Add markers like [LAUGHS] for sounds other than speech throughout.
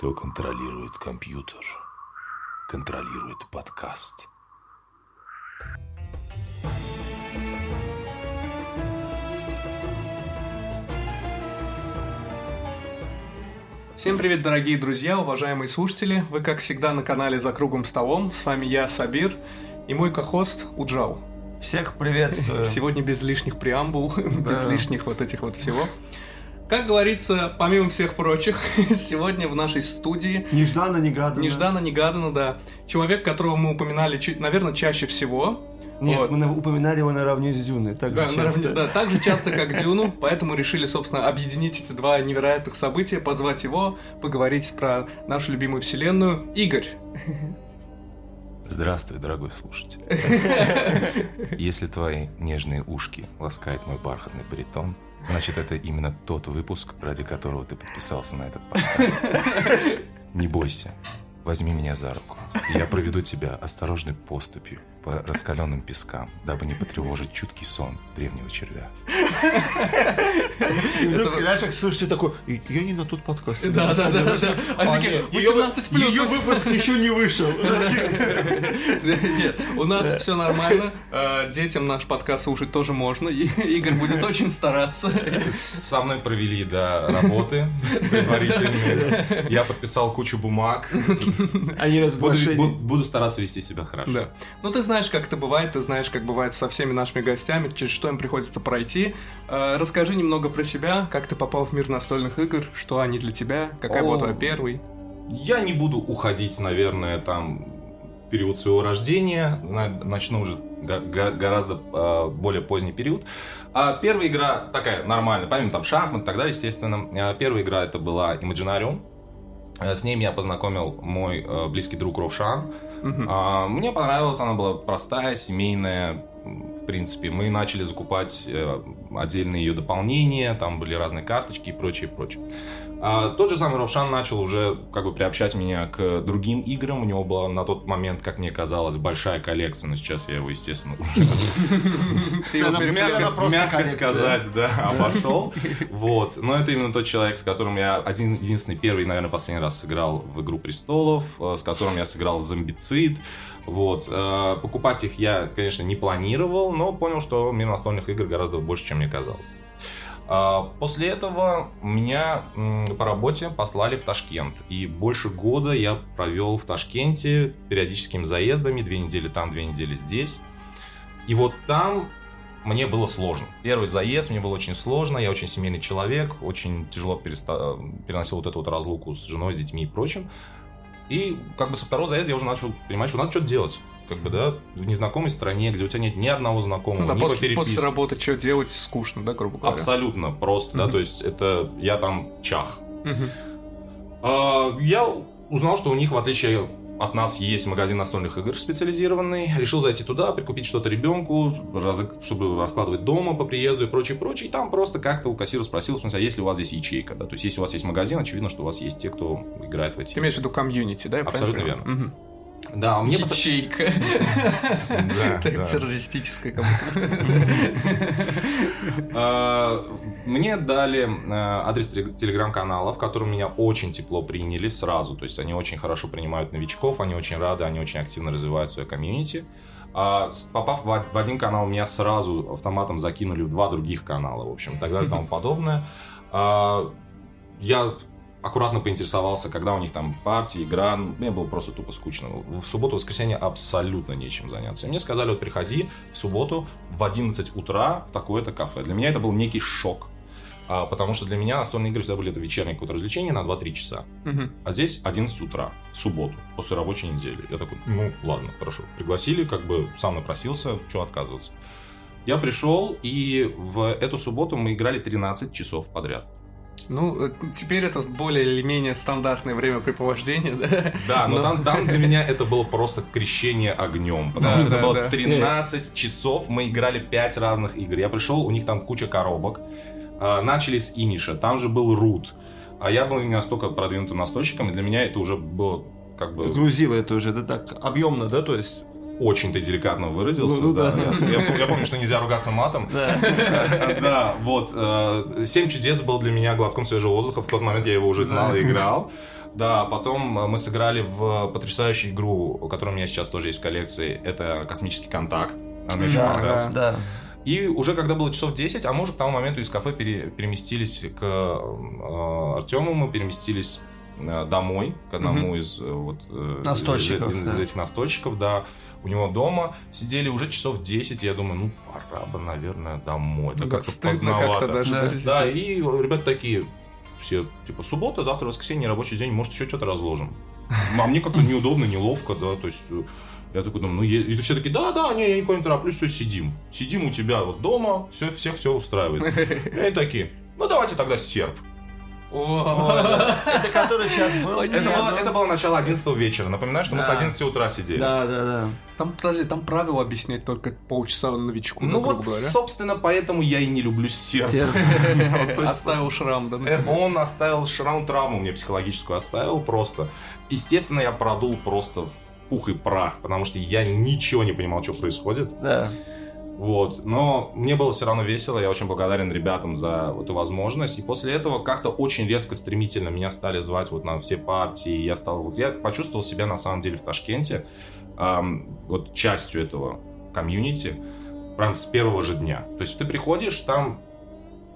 Кто контролирует компьютер, контролирует подкаст. Всем привет, дорогие друзья, уважаемые слушатели. Вы, как всегда, на канале «За круглым столом». С вами я, Сабир, и мой кохост Уджал. Всех приветствую. Сегодня без лишних преамбул, [LAUGHS] без лишних вот этих вот всего. Как говорится, помимо всех прочих, [LAUGHS] сегодня в нашей студии... Нежданно-негаданно. Нежданно-негаданно, да. Человек, которого мы упоминали, чуть, наверное, чаще всего. Нет, Вот. мы на- упоминали его наравне с Дюной. Так Да, же наравне- часто. да, так же часто, как [LAUGHS] Дюну, поэтому решили, собственно, объединить эти два невероятных события, позвать его, поговорить про нашу любимую вселенную. Игорь, Здравствуй, дорогой слушатель. [LAUGHS] Если твои нежные ушки ласкает мой бархатный баритон, значит, это именно тот выпуск, ради которого ты подписался на этот [LAUGHS] подкаст. Не бойся, возьми меня за руку, я проведу тебя осторожной поступью по раскаленным пескам, дабы не потревожить чуткий сон древнего червя. И вдруг, знаешь, как слушатель такой, «И- я не на тот подкаст. Да, да, да. Они А, такие, нет, её- 18 плюс. Ее выпуск еще не вышел. Нет, у нас все нормально. Э, Детям наш подкаст слушать тоже можно. Игорь будет очень стараться. Со мной провели, да, работы предварительные. Я подписал кучу бумаг. Они Буду, стараться вести себя хорошо. Ну, ты знаешь, как это бывает, ты знаешь, как бывает со всеми нашими гостями, через что им приходится пройти. Э, Расскажи немного про себя, как ты попал в мир настольных игр, что они для тебя, какая была твоя первый. Я не буду уходить, наверное, там период своего рождения. На- Начну уже го- го- гораздо э, более поздний период. А первая игра такая нормальная, помимо там шахмат и так далее, естественно. э, Первая игра это была Imaginarium. С ней меня познакомил мой э, близкий друг Ровшан. А, Мне понравилась, она была простая, семейная. В принципе, мы начали закупать э, отдельные ее дополнения, там были разные карточки и прочее, прочее. А, Тот же самый Равшан начал уже как бы приобщать меня к другим играм. У него была на тот момент, как мне казалось, большая коллекция, но сейчас я его, естественно, уже мягко, сказать, да, обошел. [LAUGHS] Вот. Но это именно тот человек, с которым я один единственный первый, наверное, последний раз сыграл в Игру престолов, э, с которым я сыграл в Зомбицид. Вот. Э, Покупать их я, конечно, не планировал, но понял, что мир настольных игр гораздо больше, чем мне казалось. А, После этого меня по работе послали в Ташкент. И больше года я провел в Ташкенте периодическими заездами. Две недели там, две недели здесь. И вот там мне было сложно. Первый заезд мне было очень сложно. Я очень семейный человек. Очень тяжело переста- переносил вот эту вот разлуку с женой, с детьми и прочим. И как бы со второго заезда я уже начал понимать, что надо что-то делать. Как бы, да, в незнакомой стране, где у тебя нет ни одного знакомого, Ну да, ни по после, переписке. после работы что делать, скучно, да, грубо говоря. Абсолютно просто, да, Мгм. то есть это я там чах. Мгм. А, Я узнал, что у них, в отличие от нас, есть магазин настольных игр специализированный. Решил зайти туда, прикупить что-то ребенку, раз- чтобы раскладывать дома по приезду и прочее, прочее. И там просто как-то у кассира спросил, в смысле, а есть ли у вас здесь ячейка, да? То есть, если у вас есть магазин, очевидно, что у вас есть те, кто играет в эти. Ты имеешь в виду комьюнити, да? Абсолютно верно. Мгм. Да, а мне Ячейка. Террористическая. А, Мне дали э, адрес теле- телеграм-канала, в котором меня очень тепло приняли сразу. То есть они очень хорошо принимают новичков, они очень рады, они очень активно развивают свое комьюнити. А, Попав в один канал, меня сразу автоматом закинули в два других канала, в общем, и так далее и тому подобное. А, Я аккуратно поинтересовался, когда у них там партия, игра. Мне было просто тупо скучно. В субботу, воскресенье абсолютно нечем заняться. И мне сказали, вот приходи в субботу в 11 утра в такое-то кафе. Для меня это был некий шок. А, потому что для меня настольные игры всегда были это вечернее какое-то развлечение на 2-3 часа. Мгм. А здесь 11 утра, в субботу, после рабочей недели. Я такой, ну ладно, хорошо. Пригласили, как бы сам напросился, что отказываться. Я пришел, и в эту субботу мы играли 13 часов подряд. Ну, э, теперь это более или менее стандартное времяпрепровождение, да? Да, но, Но- Там, там для меня это было просто крещение огнем. Потому Да, что да, это было да. 13 часов, мы играли 5 разных игр. Я пришел, у них там куча коробок. А, Начали с Иниша, там же был Рут. А я был не настолько продвинутым настольщиком, и для меня это уже было как бы Грузило это уже, да так, объемно, да, то есть? Очень ты деликатно выразился. Ну, ну да. да. Я, я- я помню, что нельзя ругаться матом. Да. [LAUGHS] Да, вот. э, «Семь чудес» был для меня глотком свежего воздуха. В тот момент я его уже знал и играл. Да, потом э, мы сыграли в потрясающую игру, которая у меня сейчас тоже есть в коллекции. Это «Космический контакт». Она мне очень понравилась. Да. И уже когда было часов 10, а мы уже к тому моменту из кафе пере- переместились к э, Артему, мы переместились э, домой, к одному из э, вот, э, Настольщиков, из, из да. этих настольщиков, да. У него дома сидели уже часов 10, я думаю, ну, пора бы, наверное, домой. Это Да, как-то стыдно поздновато. как-то даже. Да. Да, и ребята такие, все, типа, суббота, завтра воскресенье, рабочий день, может, еще что-то разложим. [LAUGHS] А мне как-то неудобно, неловко, да, то есть... э, Я такой думаю, ну, е- и все такие, да, да, не, я никуда не тороплюсь, все, сидим. Сидим у тебя вот дома, все, всех все устраивает. [LAUGHS] И они такие, ну, давайте тогда серп. Это который сейчас был? Это было, это было начало 11 вечера. Напоминаю, что мы с Да. 11 утра сидели. Да, да, да. Там, подожди, там правила объяснять только полчаса новичку, Ну вот, собственно, поэтому я и не люблю серп. [LAUGHS] Оставил шрам, да, Э. Он оставил шрам травму мне психологическую оставил просто. Естественно, я продул просто в пух и прах, потому что я ничего не понимал, что происходит. Да. Вот. Но мне было все равно весело, я очень благодарен ребятам за эту возможность. И после этого как-то очень резко, стремительно меня стали звать вот на все партии. Я стал, вот я почувствовал себя на самом деле в Ташкенте ам, вот частью этого комьюнити прям с первого же дня. То есть ты приходишь, там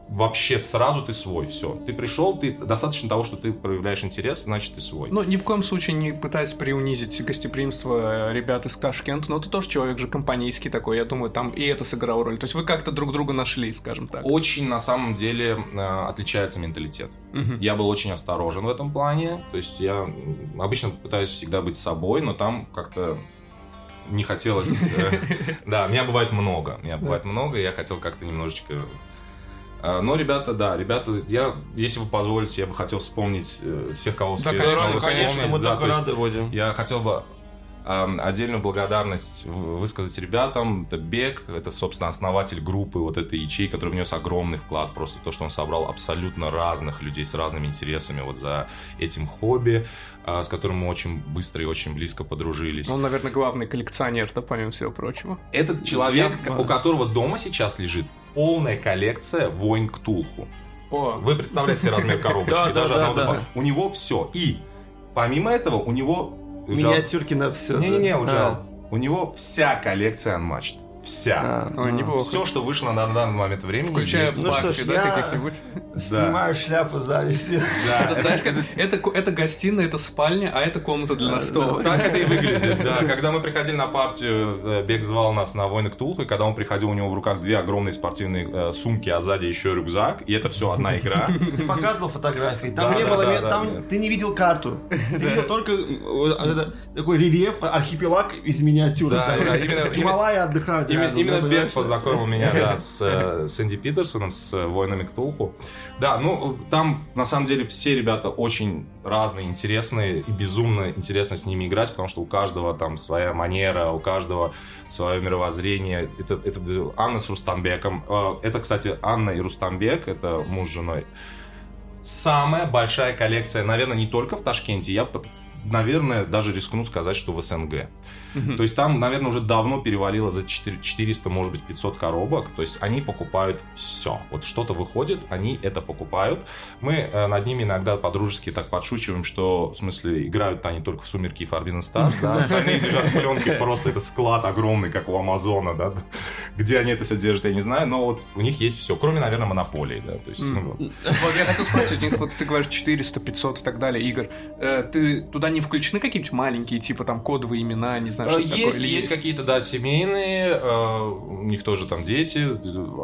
вообще сразу ты свой, все. Ты пришел, ты достаточно того, что ты проявляешь интерес, значит ты свой. Ну, ни в коем случае не пытаясь приунизить гостеприимство э, ребят из Ташкента, но ты тоже человек же компанейский такой, я думаю, там и это сыграло роль. То есть вы как-то друг друга нашли, скажем так. Очень на самом деле э, отличается менталитет. Мгм. Я был очень осторожен в этом плане. То есть я обычно пытаюсь всегда быть собой, но там как-то не хотелось... э, [LAUGHS] Да, меня бывает много. Меня бывает много, я хотел как-то немножечко... э, Но, ребята, да, ребята, я, если вы позволите, я бы хотел вспомнить э, всех, кого конечно, снова конечно, вспомнить. мы Да, только рады будем. Я хотел бы отдельную благодарность высказать ребятам. Это Бек, это, собственно, основатель группы вот этой ячейки, который внес огромный вклад. Просто то, что он собрал абсолютно разных людей с разными интересами вот за этим хобби, а, с которым мы очень быстро и очень близко подружились. Он, наверное, главный коллекционер, да, помимо всего прочего. Этот человек, Я- у которого дома сейчас лежит полная коллекция войн Ктулху. О, Вы представляете себе размер коробочки, Да, да, даже да, одного. У него все. И помимо этого, у него... Миниатюрки на все. Не-не-не, Уджал. У него вся коллекция Unmatched. Вся. Ой, неплохо. Все, что вышло на данный момент времени, включая есть. Ну что ж, да, каких-нибудь. Снимаю шляпу зависти. Да, Это, знаешь, как- это, это гостиная, это спальня, а это комната для настола. Так это и выглядит, да. [LAUGHS] Когда мы приходили на партию, э, Бег звал нас на войны Ктулху, и когда он приходил, у него в руках две огромные спортивные э, сумки, а сзади еще рюкзак, и это все одна игра. Ты показывал фотографии. Там Да, не да, было, да, ме- да, там да. ты не видел карту. [LAUGHS] Ты видел только э, это, такой рельеф, архипелаг из миниатюр. Да, знаешь. да, именно- Гималайи отдыхают. Именно, рядом, именно понимаешь? познакомил меня, да, с, э, с Энди Питерсоном, с э, воинами Ктулху. Да, ну, там, на самом деле, все ребята очень разные, интересные, и безумно интересно с ними играть, потому что у каждого там своя манера, у каждого свое мировоззрение. Это, это Анна с Рустамбеком. Э, Это, кстати, Анна и Рустамбек, это муж с женой. Самая большая коллекция, наверное, не только в Ташкенте, я, наверное, даже рискну сказать, что в СНГ. То есть там, наверное, уже давно перевалило за 4 400, может быть, 500 коробок. То есть они покупают все. Вот что-то выходит, они это покупают. Мы э, над ними иногда по-дружески так подшучиваем, что, в смысле, играют они только в «Сумерки» и «Forbidden Stars», [LAUGHS] да, остальные лежат в пленке, просто это склад огромный, как у Амазона, да, где они это все держат, я не знаю, но вот у них есть все, кроме, наверное, монополии, да, то есть, ну, вот. Вот я хотел спросить, у них вот ты говоришь 400, 500 и так далее игр. Э, Ты туда не включены какие-нибудь маленькие, типа там кодовые имена, не знаю, Э, что такое? Есть, или есть какие-то, да, семейные, э, у них тоже там дети,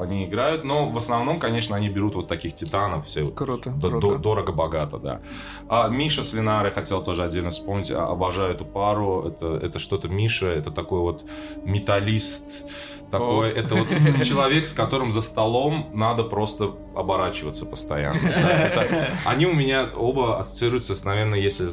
они играют, но в основном, конечно, они берут вот таких титанов, все Круто, д- круто. дорого-богато, да. А Миша с Винары хотел тоже отдельно вспомнить, а- обожаю эту пару, это, это что-то Миша, это такой вот металлист, такой, О. это вот [LAUGHS] человек, с которым за столом надо просто оборачиваться постоянно. да. Это- они у меня оба ассоциируются с, наверное, если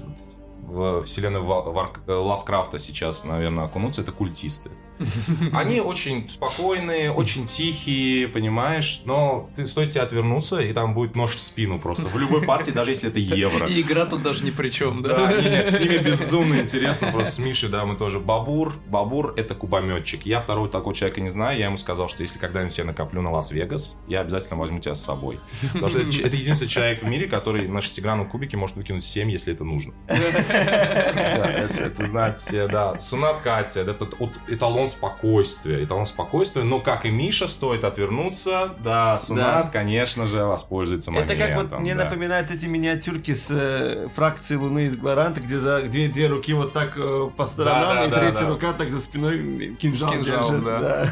в вселенную э, Лавкрафта сейчас, наверное, окунуться, это культисты. [LAUGHS] Они очень спокойные, очень тихие, понимаешь, но ты стоит тебе отвернуться, и там будет нож в спину просто. В любой партии, даже если это евро. И игра тут даже ни при чем, Да, да? нет, с ними безумно интересно, просто с Мишей, да, мы тоже. Бабур, Бабур это кубометчик. Я второго такого человека не знаю, я ему сказал, что если когда-нибудь я накоплю на Лас-Вегас, я обязательно возьму тебя с собой. Потому что это, это единственный человек в мире, который на шестигранном кубике может выкинуть 7, если это нужно. [LAUGHS] Это, это, знать все, да. Сунат Катя, это эталон спокойствия. Эталон спокойствия, но как и Миша, стоит отвернуться. Да, Сунат, конечно же, воспользуется Это моментом. как вот мне напоминает эти миниатюрки с э, фракции Луны из Глоранта, где за две, руки вот так э, по сторонам, и третья рука так за спиной кинжал, держит.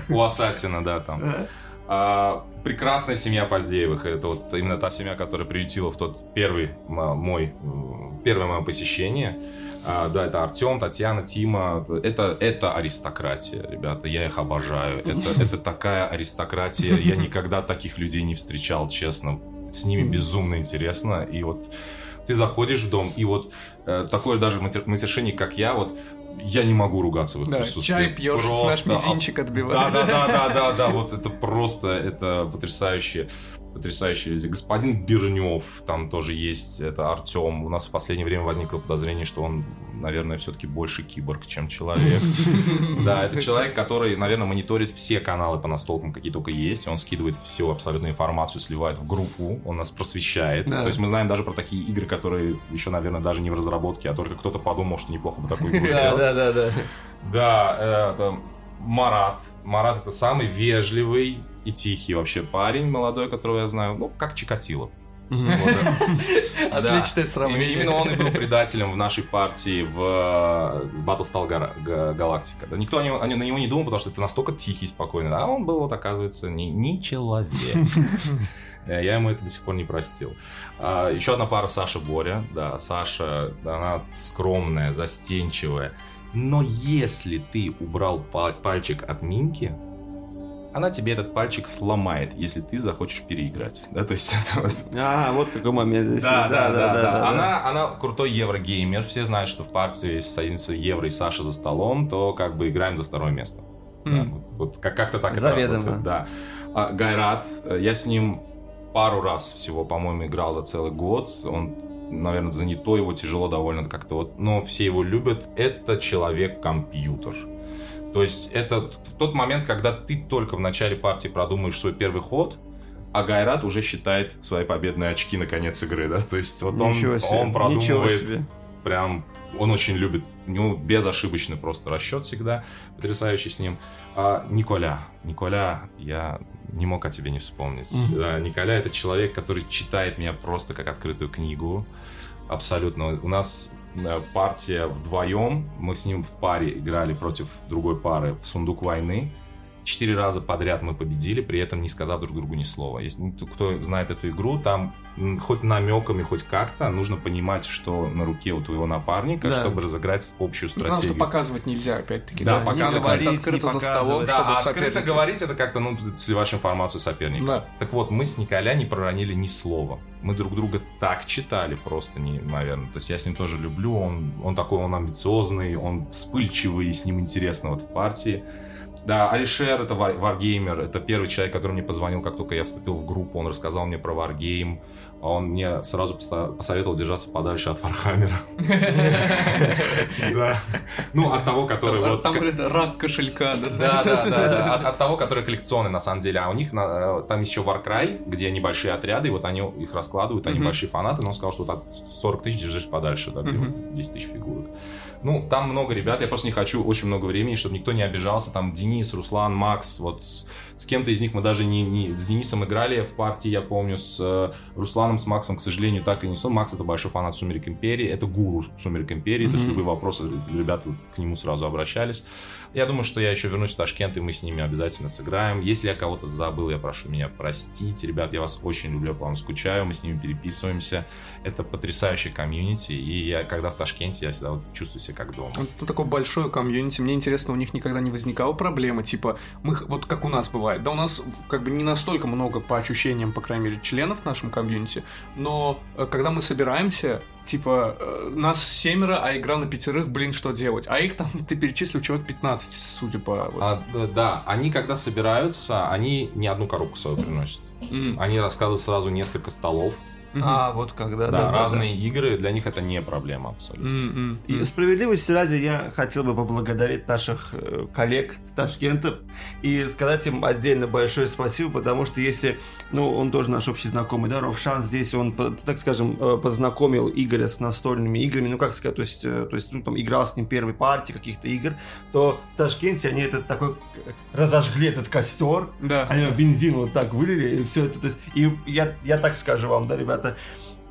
У Ассасина, да, там. А, прекрасная семья Поздеевых. Это вот именно та семья, которая приютила в тот первый мой, первое мое посещение. А, да, это Артем, Татьяна, Тима. Это, это аристократия, ребята. Я их обожаю. Это, [LAUGHS] это такая аристократия. Я никогда таких людей не встречал, честно. С ними безумно интересно. И вот ты заходишь в дом, и вот э, такое даже матер- матершинник, как я, вот я не могу ругаться в их Да, присутствии. чай пьешь, наш Просто мизинчик да, отбиваешь. да, да, да, да, да, вот это просто, это потрясающие, потрясающие люди. Господин Бирнев, там тоже есть, это Артем. У нас в последнее время возникло подозрение, что он, наверное, все-таки больше киборг, чем человек. [LAUGHS] Да, это человек, который, наверное, мониторит все каналы по настолкам, какие только есть. Он скидывает всю абсолютную информацию, сливает в группу, он нас просвещает. То есть мы знаем даже про такие игры, которые еще, наверное, даже не в разработке, а только кто-то подумал, что неплохо бы такую игру сделать. да, да, да. Да, э, Марат. Марат это самый вежливый и тихий вообще парень молодой, которого я знаю. Ну, как Чикатило. [LAUGHS] Отличное сравнение. Именно он и был предателем в нашей партии в э, Battlestar. Да, никто на него не думал, потому что это настолько тихий, спокойный. А он был, вот, оказывается, не, человек. [LAUGHS] Э, Я ему это до сих пор не простил. А, Еще одна пара Саша Боря. Да, Саша, она скромная, застенчивая. Но если ты убрал па- пальчик от Минки, она тебе этот пальчик сломает, если ты захочешь переиграть. Да, то есть [LAUGHS] это вот А, вот какой момент здесь. да, да, да, да. Она, она крутой еврогеймер. Все знают, что в партии, если садимся Евро и Саша за столом, то как бы играем за второе место. Вот, как- как-то так это Заведомо. Да. А, Гайрат, э, я с ним пару раз всего, по-моему, играл за целый год. Он, наверное, занятой, его тяжело довольно как-то вот. Но все его любят. Это человек-компьютер. То есть это в тот момент, когда ты только в начале партии продумаешь свой первый ход, а Гайрат уже считает свои победные очки на конец игры, да? То есть вот он, себе, он продумывает прям... Он очень любит, у него безошибочный просто расчет всегда, потрясающий с ним. А, Николя, Николя, я не мог о тебе не вспомнить. Мгм. Да, Николя это человек, который читает меня просто как открытую книгу. Абсолютно. У нас партия вдвоем, мы с ним в паре играли против другой пары в сундук войны. Четыре раза подряд мы победили, при этом не сказав друг другу ни слова. Если ну, кто знает эту игру, там хоть намеками, хоть как-то нужно понимать, что на руке у твоего напарника, Да. чтобы разыграть общую Потому что стратегию. показывать нельзя, опять-таки. Да, Да, показывать говорить открыто не за столом. Да, чтобы а открыто соперники- говорить это как-то, ну, ты сливаешь информацию соперника. Да. Так вот, мы с Николя не проронили ни слова. Мы друг друга так читали просто неимоверно. То есть я с ним тоже люблю, он, он такой, он амбициозный, он вспыльчивый, и с ним интересно вот в партии. Да, Алишер это вар- варгеймер, это первый человек, который мне позвонил, как только я вступил в группу, он рассказал мне про варгейм, а он мне сразу посоветовал держаться подальше от Вархаммера. Да. Ну, от того, который вот... там рак кошелька. Да, Да, да. От, того, который коллекционный на самом деле. А у них э, там еще Warcry, где небольшие отряды, вот они их раскладывают, они большие фанаты, но он сказал, что от 40 тысяч держись подальше, да, где Мгм. вот 10 тысяч фигурок. Ну, там много ребят, я просто не хочу очень много времени, чтобы никто не обижался. Там Денис, Руслан, Макс, вот с, с кем-то из них мы даже не, не- с Денисом играли в партии, я помню, с э, Русланом, с Максом, к сожалению, так и не сон. Макс это большой фанат Сумерек Империи, это гуру Сумерек Империи, то есть любые вопросы ребята к нему сразу обращались. Я думаю, что я еще вернусь в Ташкент, и мы с ними обязательно сыграем. Если я кого-то забыл, я прошу меня простить. Ребят, я вас очень люблю, по вам скучаю, мы с ними переписываемся. Это потрясающая комьюнити, и я, когда в Ташкенте, я всегда вот чувствую себя как дома. Тут такое большое комьюнити. Мне интересно, у них никогда не возникала проблема, типа, мы, вот как у нас бывает, да, у нас как бы не настолько много, по ощущениям, по крайней мере, членов в нашем комьюнити, комьюнити. Но э, когда мы собираемся, типа, э, нас семеро, а игра на пятерых, блин, что делать? А их там, [LAUGHS] ты перечислил, человек 15, судя по... вот. А, д- да, они когда собираются, они не одну коробку свою приносят. М, Они раскладывают сразу несколько столов. А, вот когда, Да, разные игры, для них это не проблема абсолютно. М, м, И справедливости ради я хотел бы поблагодарить наших э, коллег с Ташкента и сказать им отдельно большое спасибо, потому что если, ну, он тоже наш общий знакомый, да, Ровшан здесь, он, так скажем, э, познакомил Игоря с настольными играми, ну, как сказать, то есть, э, то есть ну, там, играл с ним первой партии каких-то игр, то в Ташкенте они этот такой, разожгли этот костер, Да. они бензин вот так вылили, и все это. То есть, и я, я так скажу вам, да, ребята,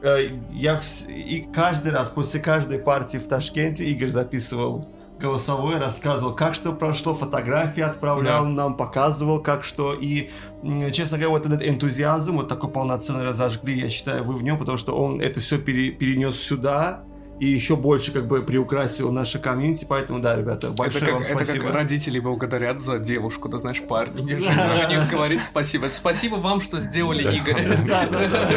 э, я и каждый раз, после каждой партии в Ташкенте Игорь записывал голосовой, рассказывал, как что прошло, фотографии отправлял Да. нам, показывал, как что. И, честно говоря, вот этот энтузиазм, вот такой полноценный разожгли, я считаю, вы в нем, потому что он это все перенес сюда и еще больше как бы приукрасил наше комьюнити, поэтому да, ребята, большое это, вам как, это спасибо. как родители благодарят за девушку, ты знаешь, парни. [LAUGHS] Жених говорит спасибо. Это спасибо вам, что сделали Игоря. Да, да, да.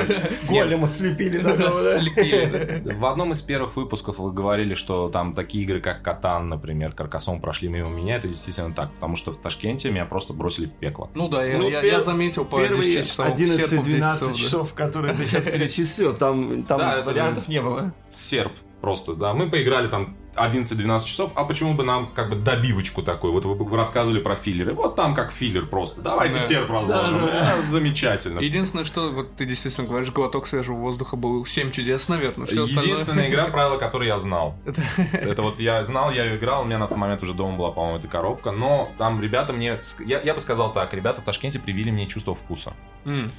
Голема слепили Да, да. да. В одном из первых выпусков вы говорили, что там такие игры, как Катан, например, Каркасон прошли мимо меня. Это действительно так, потому что в Ташкенте меня просто бросили в пекло. Ну да, я, Ну, заметил по 10 Первые часов. серпу в 10 11-12 часов, да. которые ты сейчас перечислил, там, Да, это- вариантов не было. Серп просто, да. Мы поиграли там 11-12 часов, а почему бы нам как бы добивочку такой? Вот вы, вы рассказывали про филлеры. Вот там как филлер просто. Давайте Да. серп разложим. Да, да, А, Замечательно. Единственное, что вот ты действительно говоришь, глоток свежего воздуха был 7 чудес, наверное. Все Единственная игра, правила которой я знал. [LAUGHS] Это- вот я знал, я ее играл, у меня на тот момент уже дома была, по-моему, эта коробка. Но там ребята мне... Я, я бы сказал так, ребята в Ташкенте привили мне чувство вкуса. М,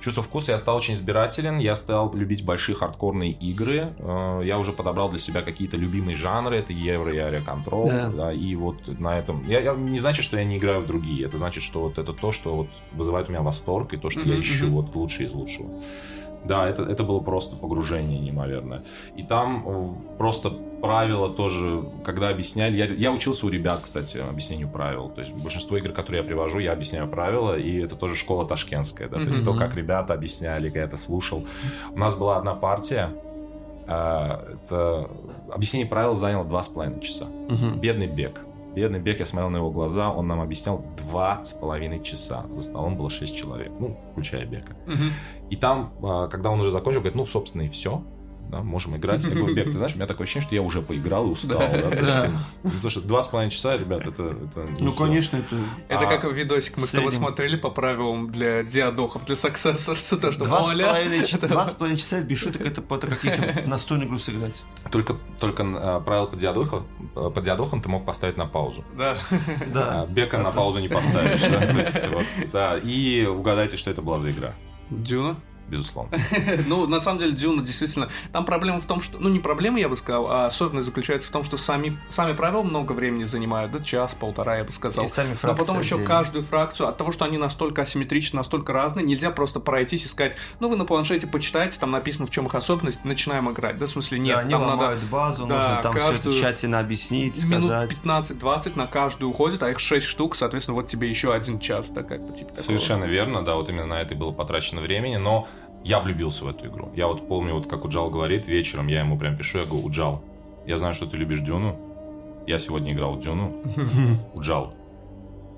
Чувство вкуса я стал очень избирателен, я стал любить большие хардкорные игры, э, я уже подобрал для себя какие-то любимые жанры, это Евро и Control, Да. да, и вот на этом... Я, я- не значит, что я не играю в другие, это значит, что вот это то, что вот вызывает у меня восторг, и то, что я Мгм, ищу вот лучшее из лучшего. Да, это, это было просто погружение неимоверное. И там э, просто правила тоже, когда объясняли... Я, я учился у ребят, кстати, объяснению правил. То есть большинство игр, которые я привожу, я объясняю правила, и это тоже школа ташкентская. Да? То есть то, как ребята объясняли, я это слушал. У нас была одна партия, а, это объяснение правил заняло два с половиной часа. Бедный бег. Бедный бег, я смотрел на его глаза, он нам объяснял два с половиной часа. За столом было шесть человек, ну, включая бека. мгм. И там, а, когда он уже закончил, говорит, ну, собственно, и все. Да, можем играть. Я говорю, Бек, ты знаешь, у меня такое ощущение, что я уже поиграл и устал. Да. да, ну, Потому что два с половиной часа, ребят, это, это не Ну, всё. конечно, это... Это А, как видосик мы с тобой смотрели по правилам для диадохов, для саксессорса, то, что Два с половиной ч- это- два с половиной часа без шуток это, это как если в настольную игру сыграть. Только, только а, правило по диадохам, по диадохам ты мог поставить на паузу. Да. Да. А, Бека на паузу не поставишь. да, то есть, вот, да. И угадайте, что это была за игра. Дюна. Безусловно. [LAUGHS] Ну, на самом деле, Дюна действительно... Там проблема в том, что... Ну, не проблема, я бы сказал, а особенность заключается в том, что сами, сами правила много времени занимают, да, час, полтора, я бы сказал. И сами Но фракции потом еще отдельно. каждую фракцию, от того, что они настолько асимметричны, настолько разные, нельзя просто пройтись и сказать, ну, вы на планшете почитайте, там написано, в чем их особенность, начинаем играть. Да, в смысле, нет, Да, они там надо ломают базу, да, нужно там все это каждую тщательно объяснить, минут сказать. 15-20 на каждую уходит, а их 6 штук, соответственно, вот тебе еще один час, да, как бы, типа такого. Совершенно верно, да, вот именно на это было потрачено времени, но я влюбился в эту игру. Я вот помню, вот как Уджал говорит, вечером я ему прям пишу, я говорю, Уджал, я знаю, что ты любишь Дюну, я сегодня играл в Дюну. [LAUGHS] Уджал,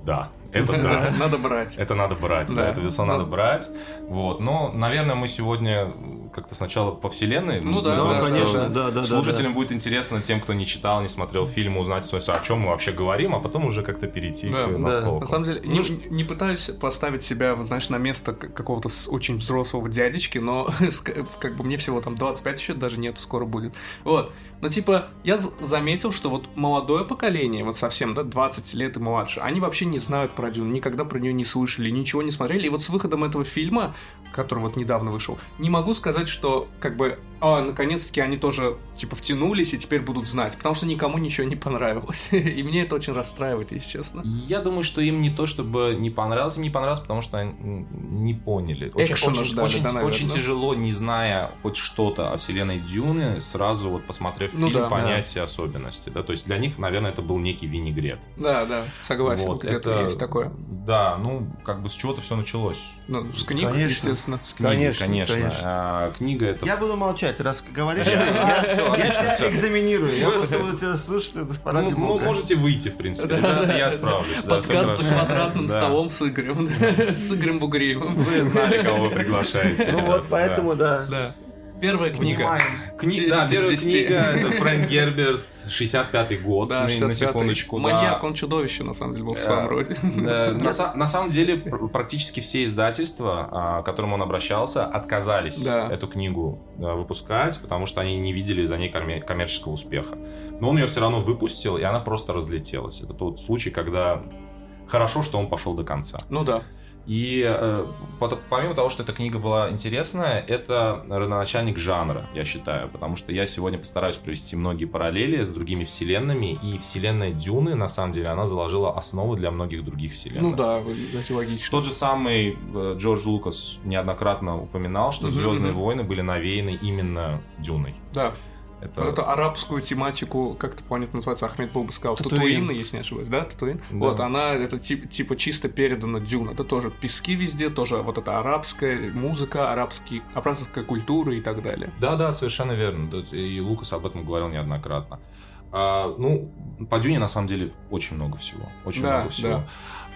да, это да. Надо брать. Это надо брать, да, это весло надо брать. Вот, но, наверное, мы сегодня как-то сначала по вселенной. Ну да, Ну, конечно, да. да. Слушателям будет интересно, тем, кто не читал, не смотрел фильм, узнать, что- о чем мы вообще говорим, а потом уже как-то перейти Да, к да. На самом деле, не, не пытаюсь поставить себя, вот, знаешь, на место какого-то очень взрослого дядечки, но [LAUGHS] как бы мне всего там 25 еще даже нету, скоро будет. Вот. Но типа, я заметил, что вот молодое поколение, вот совсем, да, 20 лет и младше, они вообще не знают про Дюну, никогда про нее не слышали, ничего не смотрели. И вот с выходом этого фильма, который вот недавно вышел, не могу сказать, что как бы, а, наконец-таки они тоже типа втянулись и теперь будут знать, потому что никому ничего не понравилось. [LAUGHS] И мне это очень расстраивает, если честно. Я думаю, что им не то, чтобы не понравилось, им не понравилось, потому что они не поняли. Очень, Экшена очень, ждали, очень, да, наверное. очень тяжело, не зная хоть что-то о вселенной Дюны, сразу вот посмотрев Ну фильм, да. понять Да. все особенности. Да? То есть для них, наверное, это был некий винегрет. Да, да, согласен, Вот, где-то это- есть такое. Да, ну, как бы с чего-то все началось. Ну, с книг, Конечно. естественно. С книги, Конечно, конечно. конечно. А, книга это... Я буду молчать, раз говоришь, Я- тебя всё. экзаменирую. Я просто буду тебя слушать, можете выйти, в принципе. Я справлюсь. Подкаст за квадратным столом с Игорем. [LAUGHS] С Игорем Бугреевым. Вы знали, кого вы приглашаете. Ну вот, поэтому, да. Да. Первая книга. Кни- Да, 10 из первая 10. книга это Фрэнк Герберт, 65-й год, Да, на, на 65-й. секундочку. да. Маньяк, он чудовище, на самом деле, был в своем Э, роде. [LAUGHS] Да, на, са- на самом деле, пр- практически все издательства, а, к которым он обращался, отказались Да. эту книгу а, выпускать, потому что они не видели за ней комме- коммерческого успеха. Но он ее все равно выпустил, и она просто разлетелась. Это тот случай, когда хорошо, что он пошел до конца. Ну да. И э, помимо того, что эта книга была интересная, это родоначальник жанра, я считаю, потому что я сегодня постараюсь провести многие параллели с другими вселенными, и вселенная Дюны, на самом деле, она заложила основу для многих других вселенных. Ну да, это логично. Тот же самый э, Джордж Лукас неоднократно упоминал, что Звездные войны были навеяны именно Дюной. Да. Это... Вот эту арабскую тематику, как это понятно называется, Ахмед бы сказал, Татуин. Татуин, если не ошибаюсь, да, Татуин? Да. Вот, она, это тип- типа чисто передана Дюна. Это тоже пески везде, тоже вот эта арабская музыка, арабский, арабская культура и так далее. Да, да, совершенно верно. И Лукас об этом говорил неоднократно. А, ну, по Дюне на самом деле очень много всего. Очень Да, много всего. да.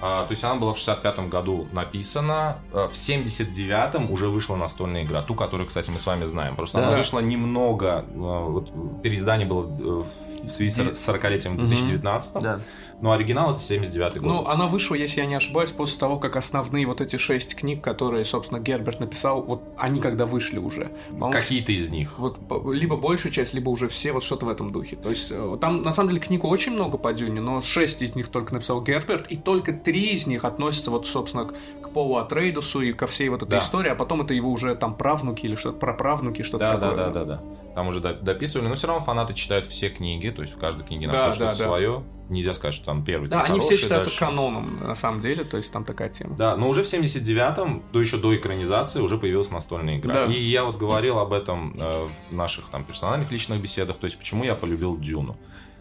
А, то есть она была в 65-м году написана, а, в 79-м уже вышла настольная игра, ту, которую, кстати, мы с вами знаем. Просто Да. она вышла немного, а, вот, переиздание было э, в связи с 40-летием в Мгм. 2019, Да. Но оригинал это 79-й год. Ну, она вышла, если я не ошибаюсь, после того, как основные вот эти шесть книг, которые, собственно, Герберт написал, вот они когда вышли уже. Какие-то из них. Вот либо большая часть, либо уже все, вот что-то в этом духе. То есть э, там на самом деле книг очень много по Дюне, но шесть из них только написал Герберт, и только три из них относятся вот, собственно, к, Полу Атрейдусу и ко всей вот этой Да. истории, а потом это его уже там правнуки или что-то, праправнуки, что-то Да, да, такое. да, да, да. Там уже доп- дописывали, но все равно фанаты читают все книги, то есть в каждой книге Да, находится да, что-то да. свое. Нельзя сказать, что там первый. Да, там они все считаются дальше. каноном, на самом деле, то есть там такая тема. Да, но уже в 79-м, до еще до экранизации, уже появилась настольная игра. Да. И я вот говорил об этом э, в наших там персональных личных беседах, то есть почему я полюбил Дюну.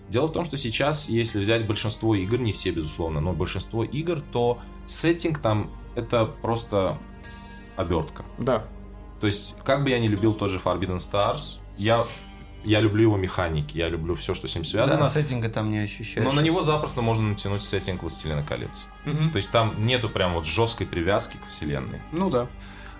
Дело в том, что сейчас, если взять большинство игр, не все, безусловно, но большинство игр, то сеттинг там это просто обертка. Да. То есть, как бы я не любил тот же Forbidden Stars, я, я люблю его механики, я люблю все, что с ним связано. Да, сеттинга там не ощущаешь. но на него запросто можно натянуть сеттинг «Властелина колец». Мгм. То есть там нету прям вот жесткой привязки к вселенной. Ну да.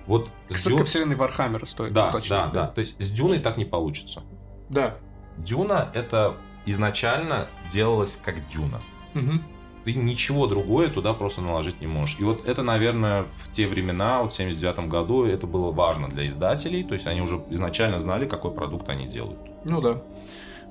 Вот с Кстати, Дю- ко вселенной Вархаммера стоит Да, уточнить, да, да. То есть с Дюной так не получится. Да. Дюна это изначально делалось как Дюна. Мгм. Ты ничего другое туда просто наложить не можешь. И вот это, наверное, в те времена, вот в 79 году, это было важно для издателей. То есть они уже изначально знали, какой продукт они делают. Ну да.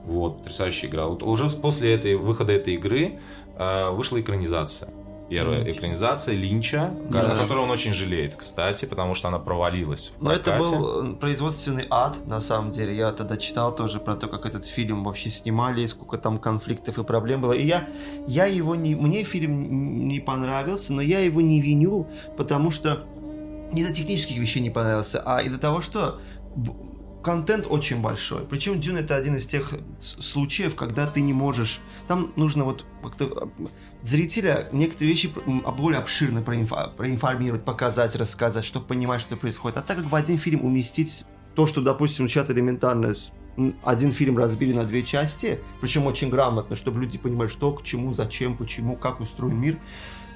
Вот, потрясающая игра. Вот уже после этой, выхода этой игры э, вышла экранизация. Первая экранизация Линча, Да. на которую он очень жалеет, кстати, потому что она провалилась. в Но это прокате. был э, производственный ад, на самом деле. Я тогда читал тоже про то, как этот фильм вообще снимали, сколько там конфликтов и проблем было. И я, я его не... Мне фильм не понравился, но я его не виню, потому что не из-за технических вещей не понравился, а из-за того, что контент очень большой. Причем Дюн это один из тех случаев, когда ты не можешь... Там нужно вот как-то э, зрителя некоторые вещи более обширно проинформировать, показать, рассказать, чтобы понимать, что происходит. А так как в один фильм уместить то, что, допустим, сейчас элементарно один фильм разбили на две части, причем очень грамотно, чтобы люди понимали, что, к чему, зачем, почему, как устроен мир.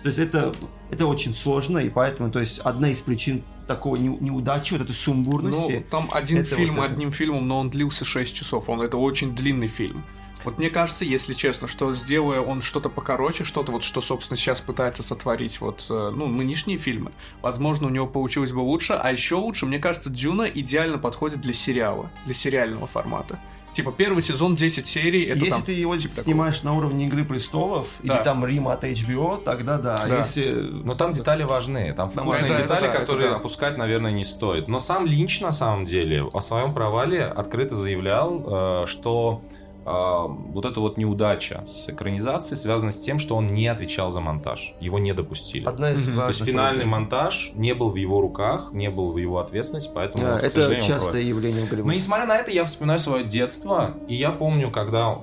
То есть это, это очень сложно, и поэтому, то есть, одна из причин такого не- неудачи, вот этой сумбурности. Ну, там один фильм вот это. одним фильмом, но он длился 6 часов. Он это очень длинный фильм. Вот мне кажется, если честно, что сделая он что-то покороче, что-то вот, что, собственно, сейчас пытается сотворить вот, э, ну, нынешние фильмы, возможно, у него получилось бы лучше, а еще лучше, мне кажется, Дюна идеально подходит для сериала, для сериального формата. Типа первый сезон 10 серий, это Если там... ты его типа снимаешь на уровне Игры престолов Да. или там Рим от HBO, тогда да. Да. Если Но там детали важны, там вкусные это- это детали, это которые да. опускать, наверное, не стоит. Но сам Линч, на самом деле, о своем провале открыто заявлял, э, что вот эта вот неудача с экранизацией связана с тем, что он не отвечал за монтаж. Его не допустили. одна из Мгм. То есть финальный проблем. монтаж не был в его руках, не был в его ответственности, поэтому, Да, вот, это частое провалил. явление в Но Голливуде. несмотря на это, я вспоминаю свое детство, и я помню, когда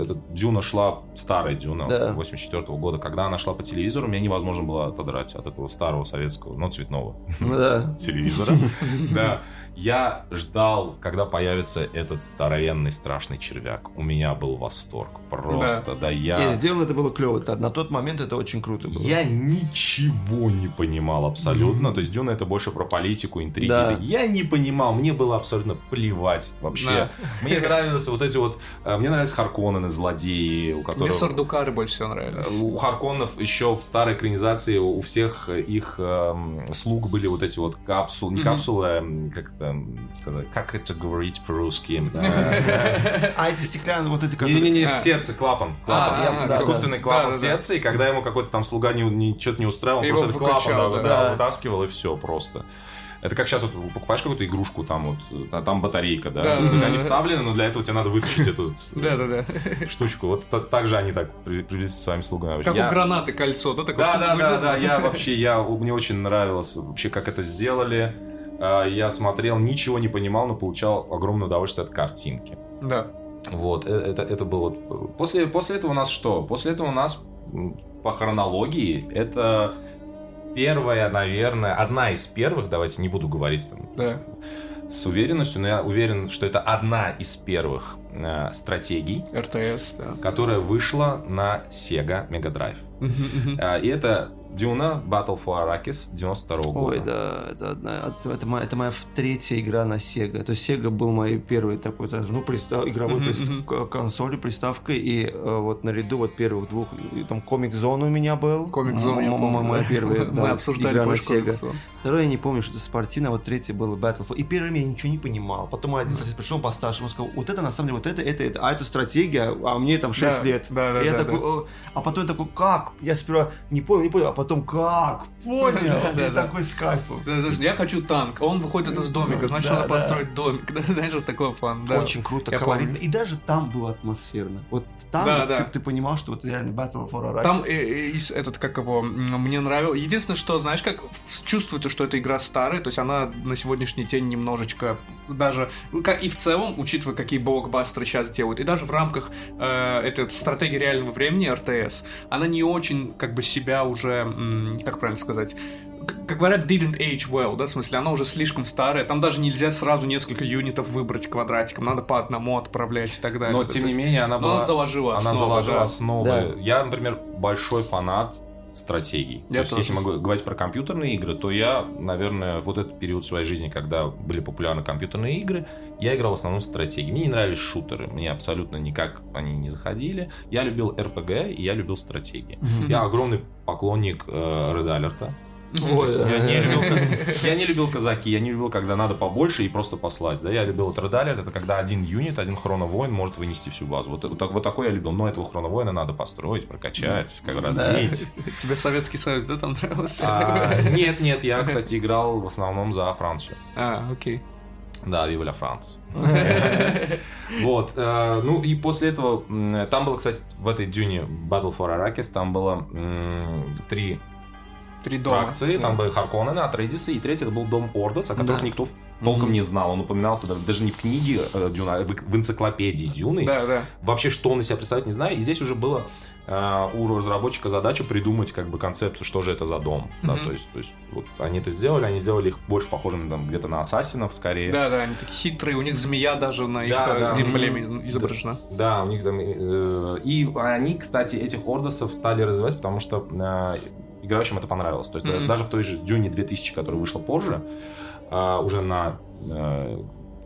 этот Дюна шла, старая Дюна, Да. 84 года, когда она шла по телевизору, мне невозможно было отодрать от этого старого советского, но цветного Ну да. [LAUGHS] телевизора. [LAUGHS] Да. Я ждал, когда появится этот здоровенный страшный червяк. У меня был восторг. Просто, да, И я... сделано это было клево. Да, На тот момент это очень круто было. Я ничего не понимал абсолютно. То есть Дюна это больше про политику, интриги. Да. Я не понимал, мне было абсолютно плевать вообще. Да. Мне нравились вот эти вот... э, Мне нравились Харконнены, злодеи, у Мне которых... Сардукары больше всего нравились. Э, У Харконнов еще в старой экранизации у всех их эм, слуг были вот эти вот капсулы, не Мгм. капсулы, а м, как это сказать, как это говорить по-русски? А эти стеклянные, вот эти, которые... Не-не-не, А. в сердце, клапан. А, да, Искусственный да. клапан Да, в да, да. сердце, и когда ему какой-то там слуга что-то не устраивал, он просто этот клапан да, да. да, Да. вытаскивал, и все просто. Это как сейчас вот покупаешь какую-то игрушку, там вот, а там батарейка, да? Да, То есть да, они да. вставлены, но для этого тебе надо вытащить эту [LAUGHS] штучку. Вот та- так же они так при- приблизительно с своими слугами. Как Я- у гранаты кольцо, да? такое Да, да, да, выделано. да, я вообще, я, мне очень нравилось вообще, как это сделали. А, Я смотрел, ничего не понимал, но получал огромное удовольствие от картинки. Да. Вот, э- это, это было... вот- После, после этого у нас что? После этого у нас по хронологии это первая, наверное, одна из первых, давайте не буду говорить там Да. с уверенностью, но я уверен, что это одна из первых э, стратегий, РТС, да. которая вышла на Sega Mega Drive. А, И это Дюна Battle for Arrakis 92 года. Ой, да, это, одна, это, моя, это моя в- третья игра на Sega. То есть Sega был моей первой такой, ну, приста- игровой Мгм, приста- мгм. к- консолью, приставкой. И э, вот наряду вот первых двух, там Comic Zone у меня был. Комик Зон, я помню. Моя да. первая [LAUGHS] Мы да, обсуждали игра на Комик Sega. Зон. Второй я не помню, что это спортивное, вот третий был Battlefield. И первым я ничего не понимал. Потом мой один сосед пришел постарше, он сказал, вот это на самом деле, вот это, это, это, а это стратегия, а мне там 6 Да, лет. да, да, И я да, такой, да. А потом я такой, как? Я сперва не понял, не понял, а потом как? Понял? И такой с кайфом. Я хочу танк, он выходит из домика, значит, надо построить домик. [LAUGHS] Знаешь, вот такой план. Очень круто, колоритно. И даже там было атмосферно. Вот там ты, понимал, что вот реально Battle for Arrakis. Там э, э, этот, как его, мне нравилось. Единственное, что, знаешь, как чувствуется, что эта игра старая, то есть она на сегодняшний день немножечко даже, ну, и в целом, учитывая, какие блокбастеры сейчас делают, и даже в рамках э, этой стратегии реального времени, РТС, она не очень, как бы, себя уже, как правильно сказать, как говорят, didn't age well, да, в смысле, она уже слишком старая, там даже нельзя сразу несколько юнитов выбрать квадратиком, надо по одному отправлять и так далее. Но, тем не менее, она но была... она заложила Она основы, заложила да. основы. Да. Я, например, большой фанат стратегий. Я то есть, тоже. если могу говорить про компьютерные игры, то я, наверное, вот этот период своей жизни, когда были популярны компьютерные игры, я играл в основном в стратегии. Мне не нравились шутеры, мне абсолютно никак они не заходили. Я любил RPG и я любил стратегии. Мгм. Я огромный поклонник э, Red Alert. Ой, Я не, любил, как- я не любил казаки, я не любил, когда надо побольше и просто послать. Да? Я любил Alert, это когда один юнит, один хроновоин может вынести всю базу. Вот, вот, так- вот такой я любил. Но этого хроновоина надо построить, прокачать, как развить. [LAUGHS] Тебе Советский Союз, да, там нравился? А, нет, нет, я, кстати, играл в основном за Францию. А, окей. Да, la France. [LAUGHS] Вот. э, Ну и после этого, там было, кстати, в этой дюне Battle for Arrakis, там было три Три дома. фракции. Там были Харконнены, Атрейдисы, и третий это был дом Ордос, о которых Да. никто толком не знал. Он упоминался даже- не в книге э, Дюна, а в, в энциклопедии Дюны. Да, да. Вообще, что он из себя представляет, не знаю. И здесь уже было э, у разработчика задача придумать как бы концепцию, что же это за дом. Да, то есть, то есть вот они это сделали, они сделали их больше похожими там где-то на ассасинов скорее. Да, да, они такие хитрые, у них змея даже на их Да, да. эмблеме изображена. Да, у них там... э, и они, кстати, этих ордосов стали развивать, потому что э, играющим это понравилось. То есть Мгм. даже в той же Дюне 2000, которая вышла позже, э, уже на э,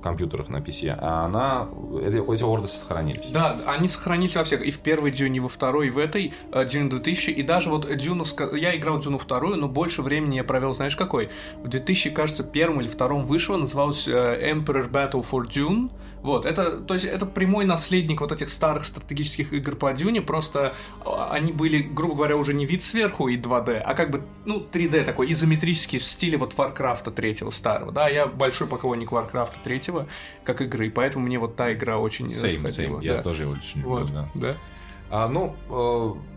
компьютерах на PC, а она, эти, орды сохранились. Да, они сохранились во всех, и в первой Дюне, и во второй, и в этой э, Дюне 2000, и даже вот Дюну, я играл Дюну вторую, но больше времени я провел, знаешь, какой? В 2000, кажется, первом или втором вышло, называлось э, Emperor Battle for Dune, вот, это, то есть это прямой наследник вот этих старых стратегических игр по Дюне, просто а, они были, грубо говоря, уже не вид сверху и 2D, а как бы, ну, 3D такой, изометрический в стиле вот Warcraft третьего старого, да, я большой поклонник Warcraft третьего как игры, и поэтому мне вот та игра очень Same, заходила, same. Я да. тоже его очень люблю, Вот, да. да. А, ну, э,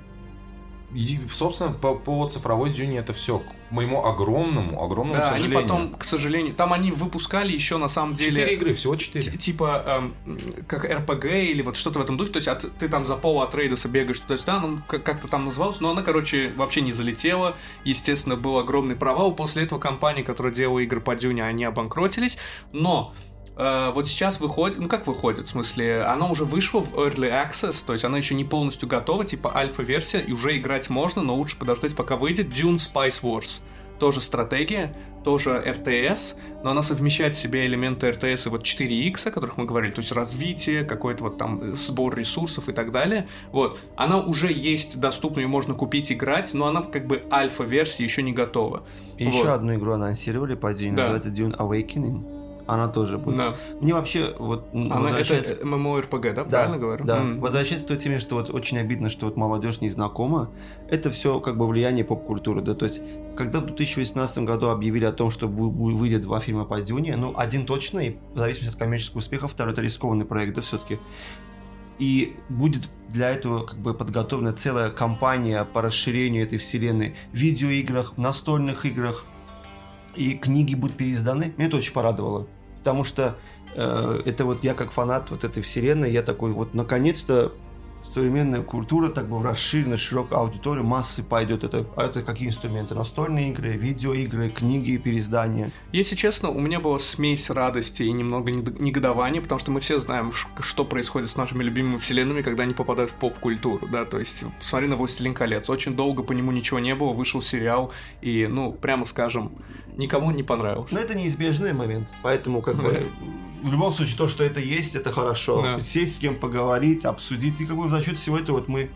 и, собственно, по, по цифровой дюне это все. К моему огромному, огромному Да, они сожалению. потом, к сожалению, там они выпускали еще на самом деле... Четыре игры, всего четыре. Типа, эм, как РПГ или вот что-то в этом духе, то есть от- ты там за пол от Рейдоса бегаешь туда-сюда, ну, как- как-то там называлось, но она, короче, вообще не залетела, естественно, был огромный провал, после этого компании, которая делала игры по Дюне, они обанкротились, но э, вот сейчас выходит, ну как выходит, в смысле, она уже вышла в Early Access, то есть она еще не полностью готова, типа альфа-версия, и уже играть можно, но лучше подождать, пока выйдет Dune Spice Wars. Тоже стратегия, тоже РТС, но она совмещает в себе элементы РТС и вот 4X, о которых мы говорили, то есть развитие, какой-то вот там сбор ресурсов и так далее. Вот. Она уже есть, доступна, ее можно купить, играть, но она как бы альфа-версия еще не готова. И Вот. еще одну игру анонсировали по Dune, Да. называется Dune Awakening. Она тоже будет. Да. Мне вообще вот Она, это возвращаясь- MMORPG, да? Да, Правильно говорю? Да. М. Возвращаясь к той теме, что вот очень обидно, что вот молодежь не знакома, это все как бы влияние поп-культуры, да, то есть когда в 2018 году объявили о том, что выйдет два фильма по Дюне, ну, один точно, и в зависимости от коммерческого успеха, второй это рискованный проект, да, все-таки. И будет для этого как бы подготовлена целая кампания по расширению этой вселенной в видеоиграх, в настольных играх, и книги будут переизданы. Меня это очень порадовало, потому что э, это вот я как фанат вот этой вселенной, я такой вот наконец-то современная культура так бы в расширенной широкой аудитории массы пойдет. Это, а это какие инструменты? Настольные игры, видеоигры, книги, переиздания. Если честно, у меня была смесь радости и немного негодования, потому что мы все знаем, что происходит с нашими любимыми вселенными, когда они попадают в поп-культуру, да, то есть посмотри на «Властелин колец», очень долго по нему ничего не было, вышел сериал, и, ну, прямо скажем, никому не понравился. Но это неизбежный момент, поэтому как бы в любом случае то, что это есть, это хорошо. Да. Сесть с кем поговорить, обсудить, и как бы за счет всего этого вот мы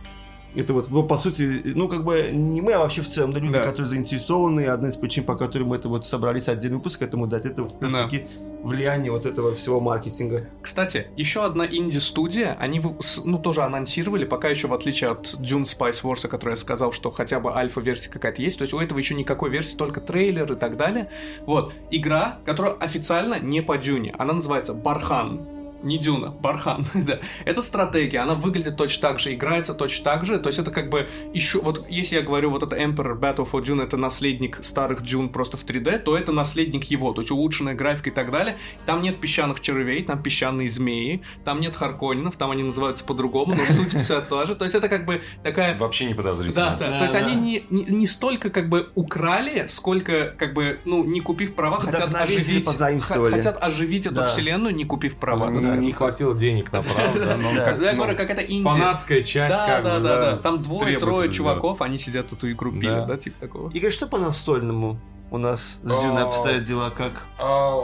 это вот, ну, по сути, ну, как бы не мы, а вообще в целом, да, люди, Да. которые заинтересованы, и одна из причин, по которой мы это вот собрались отдельный выпуск этому дать, это вот как Да. таки влияние вот этого всего маркетинга. Кстати, еще одна инди-студия, они, ну, тоже анонсировали, пока еще в отличие от Dune Spice Wars, о которой я сказал, что хотя бы альфа-версия какая-то есть, то есть у этого еще никакой версии, только трейлер и так далее. Вот, игра, которая официально не по Дюне, она называется Бархан. Не Дюна, Бархан, [LAUGHS] да. Это стратегия, она выглядит точно так же, играется точно так же, то есть это как бы еще, вот если я говорю, вот это Emperor Battle for Dune, это наследник старых Дюн просто в 3D, то это наследник его, то есть улучшенная графика и так далее. Там нет песчаных червей, там песчаные змеи, там нет харконинов, там они называются по-другому, но суть вся та же, то есть это как бы такая Вообще не подозрительно. да, да, Да, то есть да. они не, не, не столько как бы украли, сколько как бы, ну, не купив права, хотят оживить, хотят оживить эту вселенную, не купив права. Не, так сказать. не хватило денег на Да. как, Я ну, говорю, как это Индия. фанатская часть, да, как да, бы, да, да. Там двое-трое чуваков, они сидят эту игру пили, Да. типа такого. Игорь, что по настольному у нас с Дюной А, обстоят дела как? А,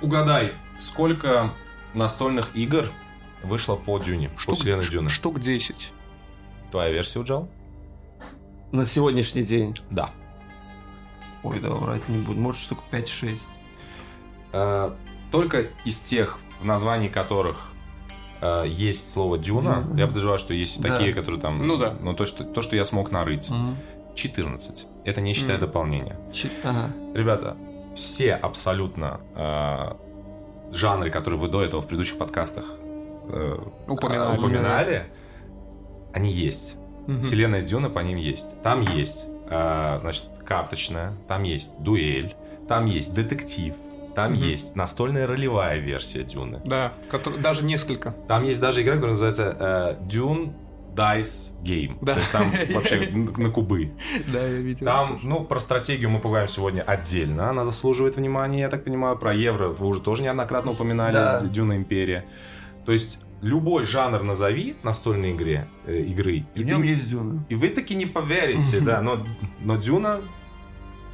угадай, сколько настольных игр вышло по Дюне, по вселенной Дюны? штук 10. Твоя версия, Уджал? На сегодняшний день. Да. Ой, да, врать не буду. Может, штук 5-6. Э, Только из тех, в названии которых э, есть слово Дюна, Мгм. я подозреваю, что есть Да. такие, которые там... Ну да. Ну, то, что, то, что я смог нарыть. 14. Это не считая Мгм. дополнения. Чи- Ага. Ребята, все абсолютно э, жанры, которые вы до этого в предыдущих подкастах э, Упоминали. упоминали, они есть. Мгм. Вселенная Дюна по ним есть. Там есть, э, значит, карточная, там есть дуэль, там есть детектив, там Мгм. есть настольная ролевая версия Дюны. Да, который- даже несколько. Там есть даже игра, которая называется э, Dune Dice Game. Да. То есть там [LAUGHS] вообще на кубы. Да, я видел. Там, ну, про стратегию мы поговорим сегодня отдельно. Она заслуживает внимания, я так понимаю. Про евро вы уже тоже неоднократно упоминали. Да. Дюна Империя. То есть любой жанр назови настольной игре, э, игры, И и, в нем ты- есть Дюна. и вы таки не поверите, [LAUGHS] да, но, но Дюна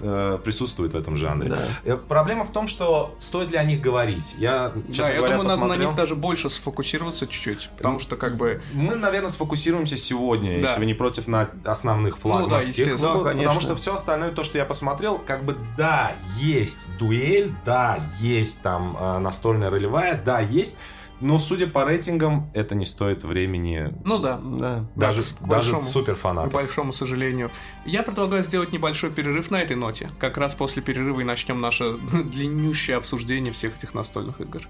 э, присутствует в этом жанре. Да. Э, Проблема в том, что стоит ли о них говорить. Я, честно да, я говоря, думаю, надо на посмотрел. них даже больше сфокусироваться чуть-чуть, потому что как бы... Мы, наверное, сфокусируемся сегодня, Да. если вы не против, на основных флагманских. естественно. Да, Ну, конечно. потому что все остальное, то, что я посмотрел, как бы да, есть дуэль, да, есть там э, настольная ролевая, да, есть. Но, судя по рейтингам, это не стоит времени Ну да, Да. даже, к даже большому- супер к фанатов. большому сожалению. Я предлагаю сделать небольшой перерыв на этой ноте. Как раз после перерыва и начнем наше [LAUGHS] длиннющее обсуждение всех этих настольных игр.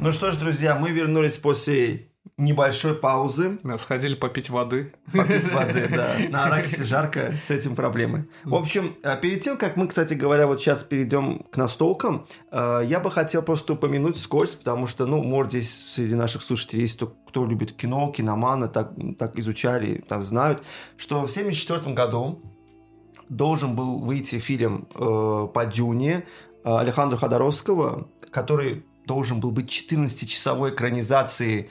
Ну что ж, друзья, мы вернулись после небольшой паузы. Да, Сходили попить воды. Попить воды, [LAUGHS] да. На Аракисе жарко, с этим проблемы. В общем, э, перед тем, как мы, кстати говоря, вот сейчас перейдем к настолкам, э, я бы хотел просто упомянуть вскользь, потому что, ну, может, здесь среди наших слушателей есть кто, кто любит кино, киноманы, так, так изучали, так знают, что в 1974 году должен был выйти фильм э, по Дюне э, Ходоровского, который должен был быть 14-часовой экранизацией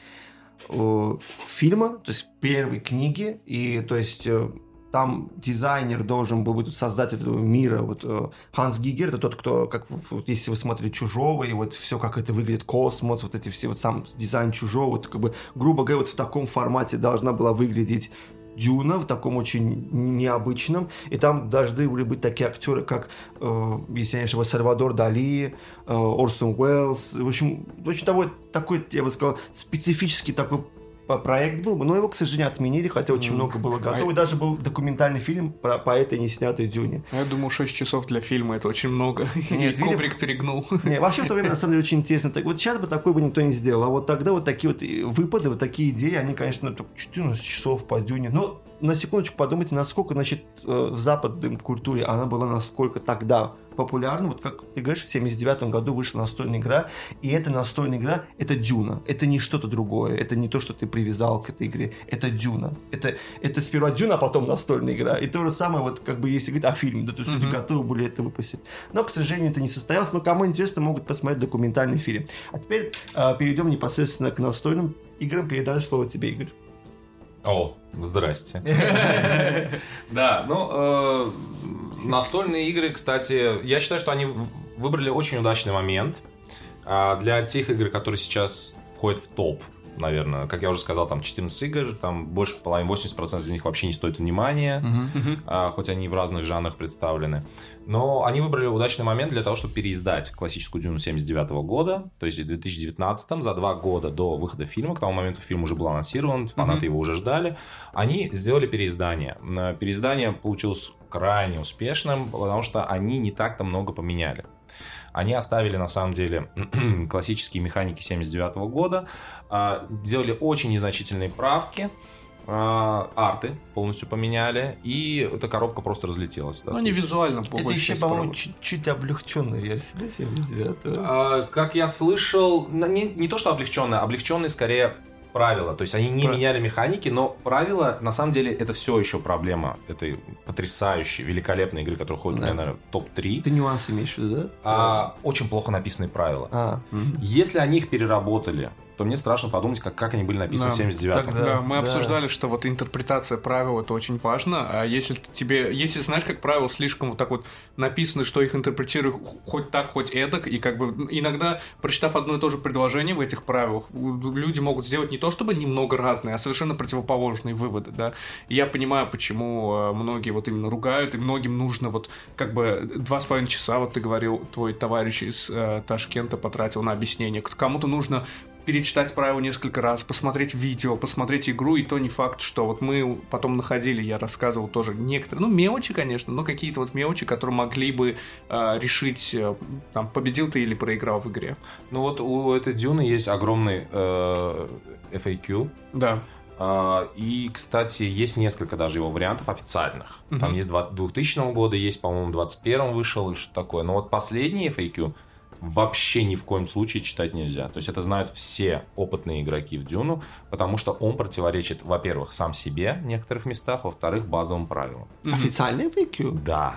э, фильма, то есть первой книги, и то есть э, там дизайнер должен был быть создатель этого мира, вот э, Ханс Гигер, это тот, кто, как вот, если вы смотрели Чужого, и вот все, как это выглядит, космос, вот эти все, вот сам дизайн Чужого, вот как бы, грубо говоря, вот в таком формате должна была выглядеть Дюна в таком очень необычном. И там должны были быть такие актеры, как, э, если я не ошибаюсь, Сальвадор Дали, э, Орсон Уэллс. В общем, очень такой, такой, я бы сказал, специфический такой проект был бы, но его, к сожалению, отменили, хотя очень много было готово. А- И даже был документальный фильм про, по этой неснятой Дюне. Я думаю, 6 часов для фильма это очень много. [LAUGHS] И Нет, видимо- Кубрик перегнул. [LAUGHS] Не, вообще в то время, на самом деле, очень интересно. Так, вот сейчас бы такой бы никто не сделал. А вот тогда вот такие вот э, выпады, вот такие идеи, они, конечно, только 14 часов по дюне. Но на секундочку подумайте, насколько, значит, э, в западной культуре она была насколько тогда популярна. Вот как ты говоришь, в 79 году вышла настольная игра, и эта настольная игра — это Дюна. Это не что-то другое. Это не то, что ты привязал к этой игре. Это Дюна. Это, это сперва Дюна, а потом настольная игра. И то же самое, вот как бы если говорить о фильме, да, то есть люди Мгм. готовы были это выпустить. Но, к сожалению, это не состоялось. Но кому интересно, могут посмотреть документальный фильм. А теперь э, перейдем непосредственно к настольным играм. Передаю слово тебе, Игорь. О, здрасте. [LAUGHS] Да, ну, э, настольные игры, кстати, я считаю, что они выбрали очень удачный момент а, для тех игр, которые сейчас входят в топ. Наверное, как я уже сказал, там 14 игр, там больше половины, 80% из них вообще не стоит внимания, а, хоть они в разных жанрах представлены. Но они выбрали удачный момент для того, чтобы переиздать классическую Дюну 79 года, то есть в 2019, за два года до выхода фильма, к тому моменту фильм уже был анонсирован, фанаты его уже ждали, они сделали переиздание. М, Переиздание получилось крайне успешным, потому что они не так-то много поменяли. Они оставили, на самом деле, [CLEARS THROAT] классические механики 79 года, а, сделали очень незначительные правки, а, арты полностью поменяли, и эта коробка просто разлетелась. да, Ну, не визуально, по Это еще, по-моему, чуть-чуть облегченная версия, да, 79 А, Как я слышал, не, не то что облегченные, облегченные скорее правила. То есть они не Правильно. меняли механики, но правила, на самом деле, это все еще проблема этой потрясающей, великолепной игры, которая входит, Да. наверное, в топ-3. Ты нюансы имеешь в виду, да? А, очень плохо написанные правила. А, мгм. Если они их переработали, то мне страшно подумать, как, как они были написаны Да. в 79 Тогда- Да, мы да. обсуждали, что вот интерпретация правил это очень важно, а если тебе, если знаешь, как правило слишком вот так вот написано, что их интерпретируют хоть так, хоть эдак, и как бы иногда, прочитав одно и то же предложение в этих правилах, люди могут сделать не то чтобы немного разные, а совершенно противоположные выводы, да. И я понимаю, почему э, многие вот именно ругают, и многим нужно вот как бы два с половиной часа, вот ты говорил, твой товарищ из э, Ташкента потратил на объяснение, кому-то нужно перечитать правила несколько раз, посмотреть видео, посмотреть игру, и то не факт, что вот мы потом находили, я рассказывал тоже некоторые, ну, мелочи, конечно, но какие-то вот мелочи, которые могли бы э, решить, э, там, победил ты или проиграл в игре. Ну вот у этой Дюны есть огромный э, FAQ. Да. А, И, кстати, есть несколько даже его вариантов официальных. Там есть два- 2000 года, есть, по-моему, в 21 вышел или что такое. Но вот последний FAQ вообще ни в коем случае читать нельзя. То есть это знают все опытные игроки в Дюну, потому что он противоречит, во-первых, сам себе в некоторых местах, во-вторых, базовым правилам. Официальный FAQ? Да.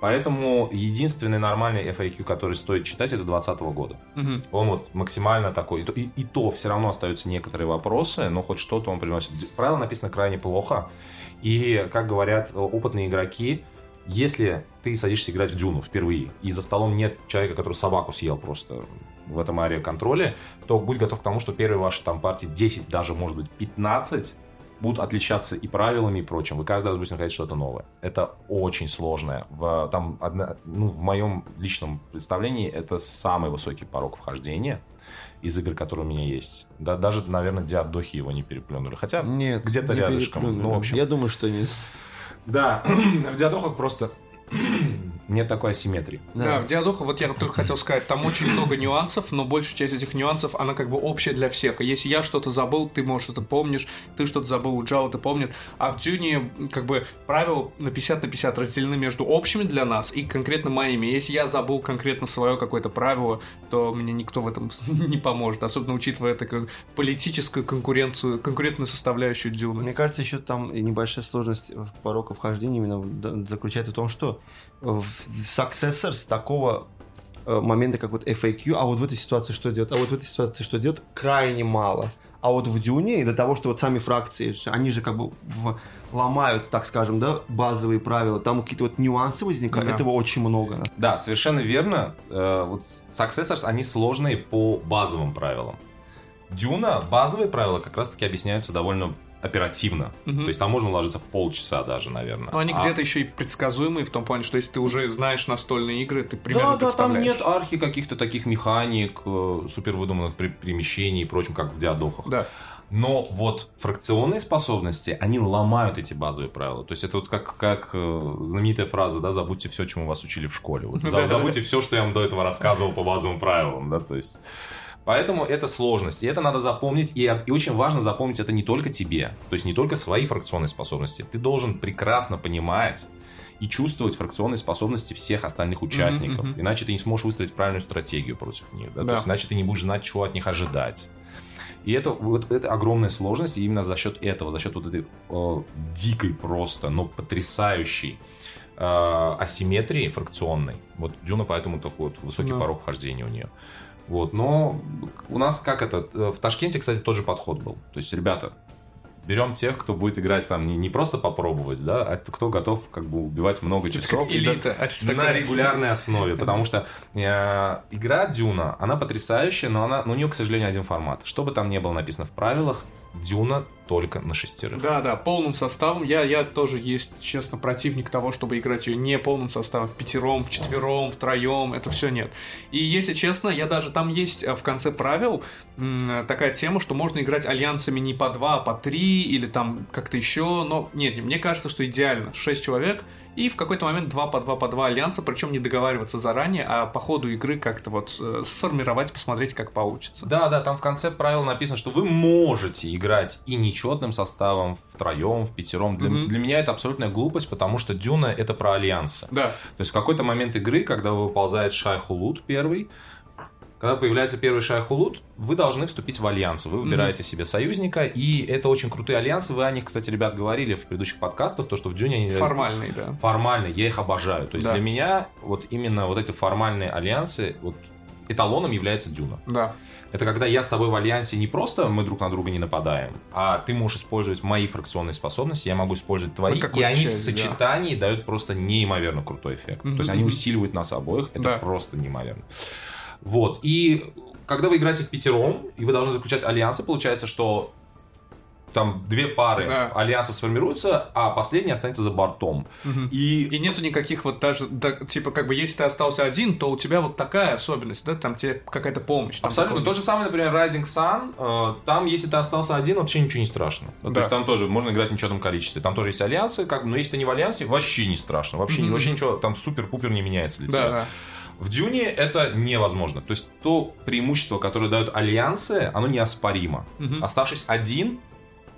Поэтому единственный нормальный FAQ, который стоит читать, это 2020 года. Мгм. Он вот максимально такой. И, то- и- и то все равно остаются некоторые вопросы, но хоть что-то он приносит. Правило написано крайне плохо. И, как говорят э, опытные игроки, если ты садишься играть в Дюну впервые, и за столом нет человека, который собаку съел просто в этом ариоконтроле, то будь готов к тому, что первые ваши там партии 10, даже может быть 15, будут отличаться и правилами, и прочим. Вы каждый раз будете находить что-то новое. Это очень сложное. В, там одна, ну, в моем личном представлении это самый высокий порог вхождения из игр, которые у меня есть. Да, даже, наверное, диадохи его не переплюнули. Хотя Нет, где-то не рядышком. Ну, в общем, Я думаю, что нет. Да, [CLEARS THROAT] в диадохах просто [CLEARS THROAT] нет такой асимметрии. Да, в Диадоху, вот я только хотел сказать, там очень много нюансов, но большая часть этих нюансов, она как бы общая для всех. И если я что-то забыл, ты, можешь это помнишь, ты что-то забыл, у Джао ты помнит. А в Дюне, как бы, правила на 50 на 50 разделены между общими для нас и конкретно моими. Если я забыл конкретно свое какое-то правило, то мне никто в этом [LAUGHS] не поможет, особенно учитывая такую политическую конкуренцию, конкурентную составляющую Дюны. Мне кажется, еще там небольшая сложность в порока вхождения именно да, заключается в том, что Successors такого э, момента, как вот FAQ, а вот в этой ситуации что делать, а вот в этой ситуации что делать, крайне мало. А вот в Дюне из-за того, что вот сами фракции, они же как бы в- ломают, так скажем, да, базовые правила, там какие-то вот нюансы возникают, Да. этого очень много. Да, совершенно верно. Э, Вот Successors, они сложные по базовым правилам. Дюна, базовые правила как раз-таки объясняются довольно оперативно. Мгм. То есть там можно уложиться в полчаса даже, наверное. Но они А- где-то еще и предсказуемые в том плане, что если ты уже знаешь настольные игры, ты примерно Да, да, там нет архи каких-то таких механик, э, супер выдуманных при- перемещений и прочим, как в диадохах. Да. Но вот фракционные способности, они ломают эти базовые правила. То есть это вот как, как э, знаменитая фраза, да, забудьте все, чему вас учили в школе. Вот [LAUGHS] забудьте все, что я вам до этого рассказывал по базовым правилам, да, то есть... Поэтому это сложность, и это надо запомнить, и, и очень важно запомнить это не только тебе, то есть не только свои фракционные способности. Ты должен прекрасно понимать и чувствовать фракционные способности всех остальных участников, мгм. иначе ты не сможешь выстроить правильную стратегию против них, да? Да. то есть иначе ты не будешь знать, чего от них ожидать. И это, вот, это огромная сложность, и именно за счет этого, за счет вот этой э, дикой просто, но потрясающей э, асимметрии фракционной. Вот Дюна поэтому такой вот высокий Да. порог вхождения у нее. Вот, но у нас как это, э, в Ташкенте, кстати, тот же подход был. То есть, ребята, берем тех, кто будет играть там не, не просто попробовать, да, а кто готов как бы убивать много часов. и да- элита, на регулярной основе, потому что э, игра Дюна, она потрясающая, но она, но у нее, к сожалению, один формат. Что бы там ни было написано в правилах, Дюна только на шестерых. Да, да, полным составом. Я, я тоже есть, честно, противник того, чтобы играть ее не полным составом, в пятером, в четвером, втроем, это все нет. И если честно, я даже там есть э, в конце правил такая тема, что можно играть альянсами не по два, а по три или там как-то еще, но нет, мне кажется, что идеально шесть человек и в какой-то момент два по два по два альянса, причем не договариваться заранее, а по ходу игры как-то вот э, сформировать, посмотреть, как получится. Да, да, там в конце правил написано, что вы можете играть и нечетным составом, втроем, в пятером. Для, Мгм. для меня это абсолютная глупость, потому что Дюна это про альянсы. Да, То есть в какой-то момент игры, когда выползает Шайхулут первый, когда появляется первый Шайхулут, вы должны вступить в альянс. Вы выбираете себе союзника, и это очень крутые альянсы. Вы о них, кстати, ребят, говорили в предыдущих подкастах, то, что в Дюне они формальный, да. формальные, я их обожаю. То есть Да. для меня вот именно вот эти формальные альянсы, вот эталоном является Дюна. Да. Это когда я с тобой в альянсе не просто мы друг на друга не нападаем, а ты можешь использовать мои фракционные способности, я могу использовать твои, Ну, и они в часть, да. сочетании дают просто неимоверно крутой эффект. Мгм, То есть они усиливают нас обоих, это Да. просто неимоверно. Вот, и когда вы играете в пятером, и вы должны заключать альянсы, получается, что там две пары Да. альянсов сформируются, а последний останется за бортом. Мгм. И И нету никаких вот даже, да, типа, как бы, если ты остался один, то у тебя вот такая особенность, да, там тебе какая-то помощь. Абсолютно. То же самое, например, Rising Sun. э, Там, если ты остался один, вообще ничего не страшно. Ну, Да. То есть там тоже можно играть в нечетном количестве. Там тоже есть альянсы, как, бы, но если ты не в альянсе, вообще не страшно. Вообще, Мгм. вообще ничего, там супер-пупер не меняется для Да, да. В Дюне это невозможно. То есть то преимущество, которое дают альянсы, оно неоспоримо. Мгм. Оставшись один,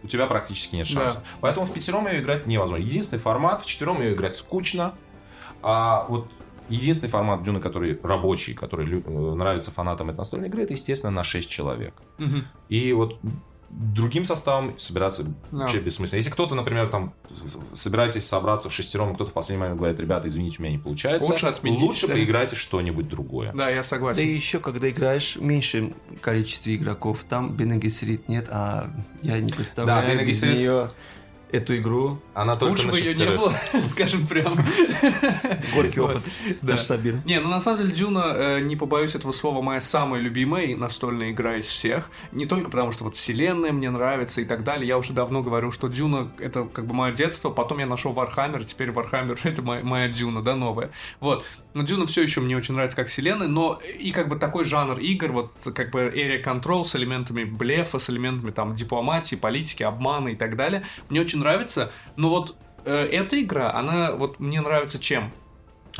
у тебя практически нет Да. шанса. Поэтому в пятером ее играть невозможно. Единственный формат, в четвером ее играть скучно. А вот единственный формат Дюны, который рабочий, который э, нравится фанатам этой настольной игры, это, естественно, на 6 человек. Мгм. И вот другим составом собираться Да. вообще бессмысленно. Если кто-то, например, там собираетесь собраться в шестером, и кто-то в последний момент говорит, ребята, извините, у меня не получается, Лучше отменить, лучше да. поиграйте что-нибудь другое. Да, я Да согласен. и еще, когда играешь в меньшем количестве игроков, там Бен Гессерит нет, а я не представляю Бен без Гессерит- нее эту игру. Она только Лучше на бы ее не было, [LAUGHS] скажем прям. Горький опыт. да. Сабир. Не, ну на самом деле Дюна, э, не побоюсь этого слова, моя самая любимая настольная игра из всех. Не только потому, что вот вселенная мне нравится и так далее. Я уже давно говорю, что Дюна это как бы мое детство. Потом я нашел Вархаммер, теперь Вархаммер [LAUGHS] это моя, моя Дюна, да, новая. Вот. Но Дюна все еще мне очень нравится как вселенная, но и как бы такой жанр игр, вот как бы area control с элементами блефа, с элементами там дипломатии, политики, обмана и так далее, мне очень нравится. Но вот э, эта игра, она вот мне нравится чем?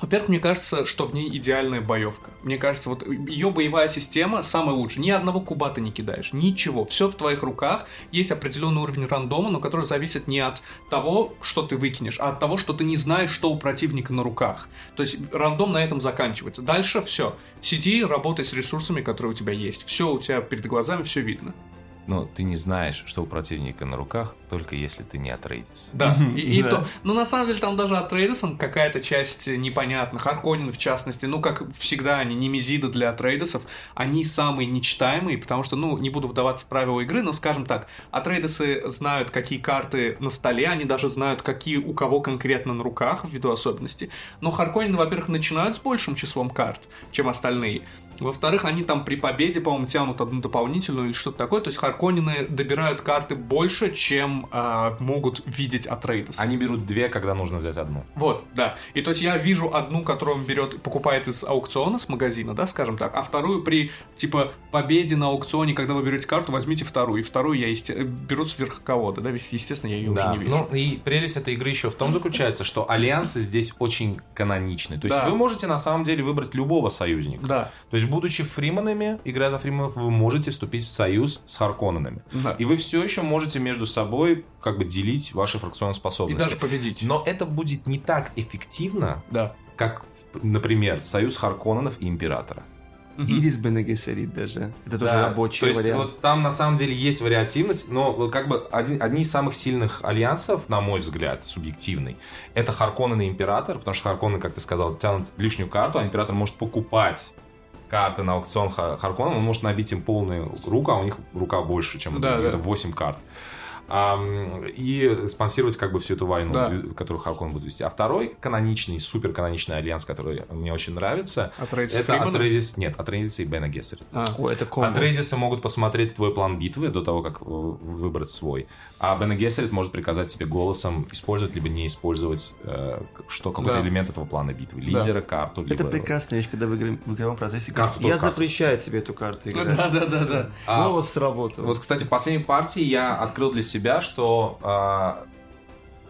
Во-первых, мне кажется, что в ней идеальная боевка. Мне кажется, вот ее боевая система самая лучшая. Ни одного куба ты не кидаешь, ничего. Все в твоих руках. Есть определенный уровень рандома, но который зависит не от того, что ты выкинешь, а от того, что ты не знаешь, что у противника на руках. То есть рандом на этом заканчивается. Дальше все. Сиди, работай с ресурсами, которые у тебя есть. Все у тебя перед глазами, все видно. Но ты не знаешь, что у противника на руках, только если ты не отрейдис. Да, и, и Да. то. Ну, на самом деле, там даже от Трейдесом какая-то часть непонятна. Харконин, в частности, ну, как всегда, они немезиды для Трейдесов, они самые нечитаемые, потому что, ну, не буду вдаваться в правила игры, но, скажем так, Атрейдесы знают, какие карты на столе, они даже знают, какие у кого конкретно на руках, ввиду особенностей. Но Харконины, во-первых, начинают с большим числом карт, чем остальные. Во-вторых, они там при победе, по-моему, тянут одну дополнительную или что-то такое. То есть Харконины добирают карты больше, чем а, могут видеть от Рейдос. Они берут две, когда нужно взять одну. Вот, да. И то есть я вижу одну, которую он берет, покупает из аукциона, с магазина, да, скажем так, а вторую при, типа, победе на аукционе, когда вы берете карту, возьмите вторую. И вторую я есте... беру сверх кого-то, да, естественно, я ее Да, уже не вижу. ну и прелесть этой игры еще в том заключается, что альянсы здесь очень каноничны. То есть Да. вы можете на самом деле выбрать любого союзника. Да, То есть, будучи фриманами, играя за фриманов, вы можете вступить в союз с Харконненами. да. И вы все еще можете между собой как бы делить ваши фракционные И способности. даже победить. Но это будет не так эффективно, Да. как, например, союз Харконненов и Императора. Или с Бен Гессерит даже. Это тоже Да, рабочий То есть вариант. вот там на самом деле есть вариативность, но вот как бы один, одни из самых сильных альянсов, на мой взгляд, субъективный, это Харконнен и Император, потому что Харконнен, как ты сказал, тянут лишнюю карту, а Император может покупать карты на аукцион Ха- Харконнена, он может набить им полную руку, а у них рука больше, чем Да, да. это 8 карт. И спонсировать как бы всю эту войну, Да. э, которую Харконнен будет вести. А второй каноничный, супер каноничный альянс, который мне очень нравится, Атрейдес и Фримена? Атрейдис, нет, Атрейдис и Бена Гессерит. А. Ой, это комбо. Атрейдисы могут посмотреть твой план битвы до того, как э, выбрать свой. А Бен Гессерит может приказать тебе голосом использовать либо не использовать э, что какой-то Да. элемент этого плана битвы. Лидера, карту, либо... Это прекрасная вещь, когда в, игре- в игровом процессе Карту, Я карту. запрещаю себе эту карту играть. Да, да, да, да. А, Голос сработал. Вот, кстати, в последней партии я открыл для себя, что а,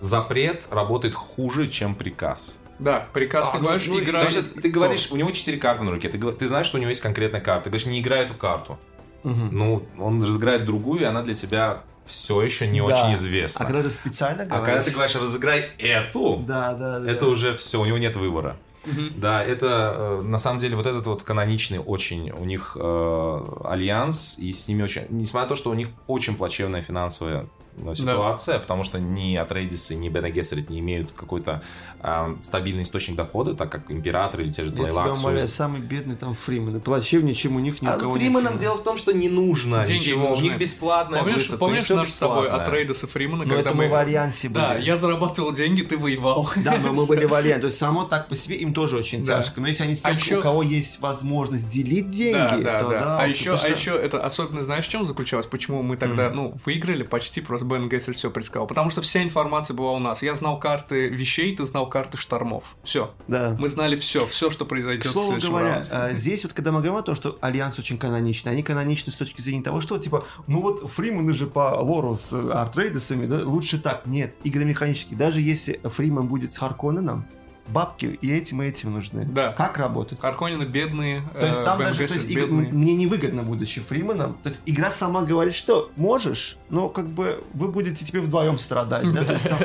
запрет работает хуже, чем приказ. Да, приказ, А, ты ну, говоришь, ну, играй. Что ты говоришь, у него 4 карты на руке, ты, ты знаешь, что у него есть конкретная карта. Ты говоришь, не играй эту карту. Мгм. Ну, он разыграет другую, и она для тебя все еще не Да. очень А известна. когда ты специально А говоришь... когда ты говоришь, разыграй эту, Да, да, да. это уже все, у него нет выбора. Мгм. Да, это э, на самом деле вот этот вот каноничный очень у них э, альянс, и с ними очень, несмотря на то, что у них очень плачевная финансовая э, ситуация, потому что ни Атрейдисы, ни Бена Гессерит не имеют какой-то э, стабильный источник дохода, так как Император или те же Я тебя умоляю, самый бедный там Фримены. Плачевнее, чем у них ни у А кого нет Фриманам Фримена. дело в том, что не нужно Деньги ничего, нужны. у них бесплатная Помнишь, высадка, у помнишь наш с тобой бесплатное. от Рейдаса Фримана, Но когда это мы в мы... Альянсе были. Да, я зарабатывал деньги, ты воевал. Да, но мы были в Альянсе. То есть само так по себе им тоже очень Да. тяжко. Но если они с А тем, еще- у кого есть возможность делить деньги, Да, да, то да. да. а еще, это а еще это особенно знаешь, в чем заключалось? Почему мы тогда, ну, выиграли почти просто Бен Гессель все предсказал. Потому что вся информация была у нас. Я знал карты вещей, ты знал карты штормов. Все. Да. Мы знали все, все, что произойдет К в слову следующем говоря, раунде. а, здесь вот когда мы говорим о том, что Альянс очень каноничный, они каноничны с точки зрения того, что типа, ну вот Фримены же по лору с э, Атрейдесами, да, лучше так. Нет, игры механические. Даже если Фриман будет с Харконненом, бабки и этим, и этим нужны. Да. Как работать? Харконнены бедные, То есть э, там даже, то есть, бедные. мне невыгодно, будучи Фриманом. То есть игра сама говорит, что можешь, но как бы вы будете теперь вдвоем страдать. Да? [LAUGHS] То есть там-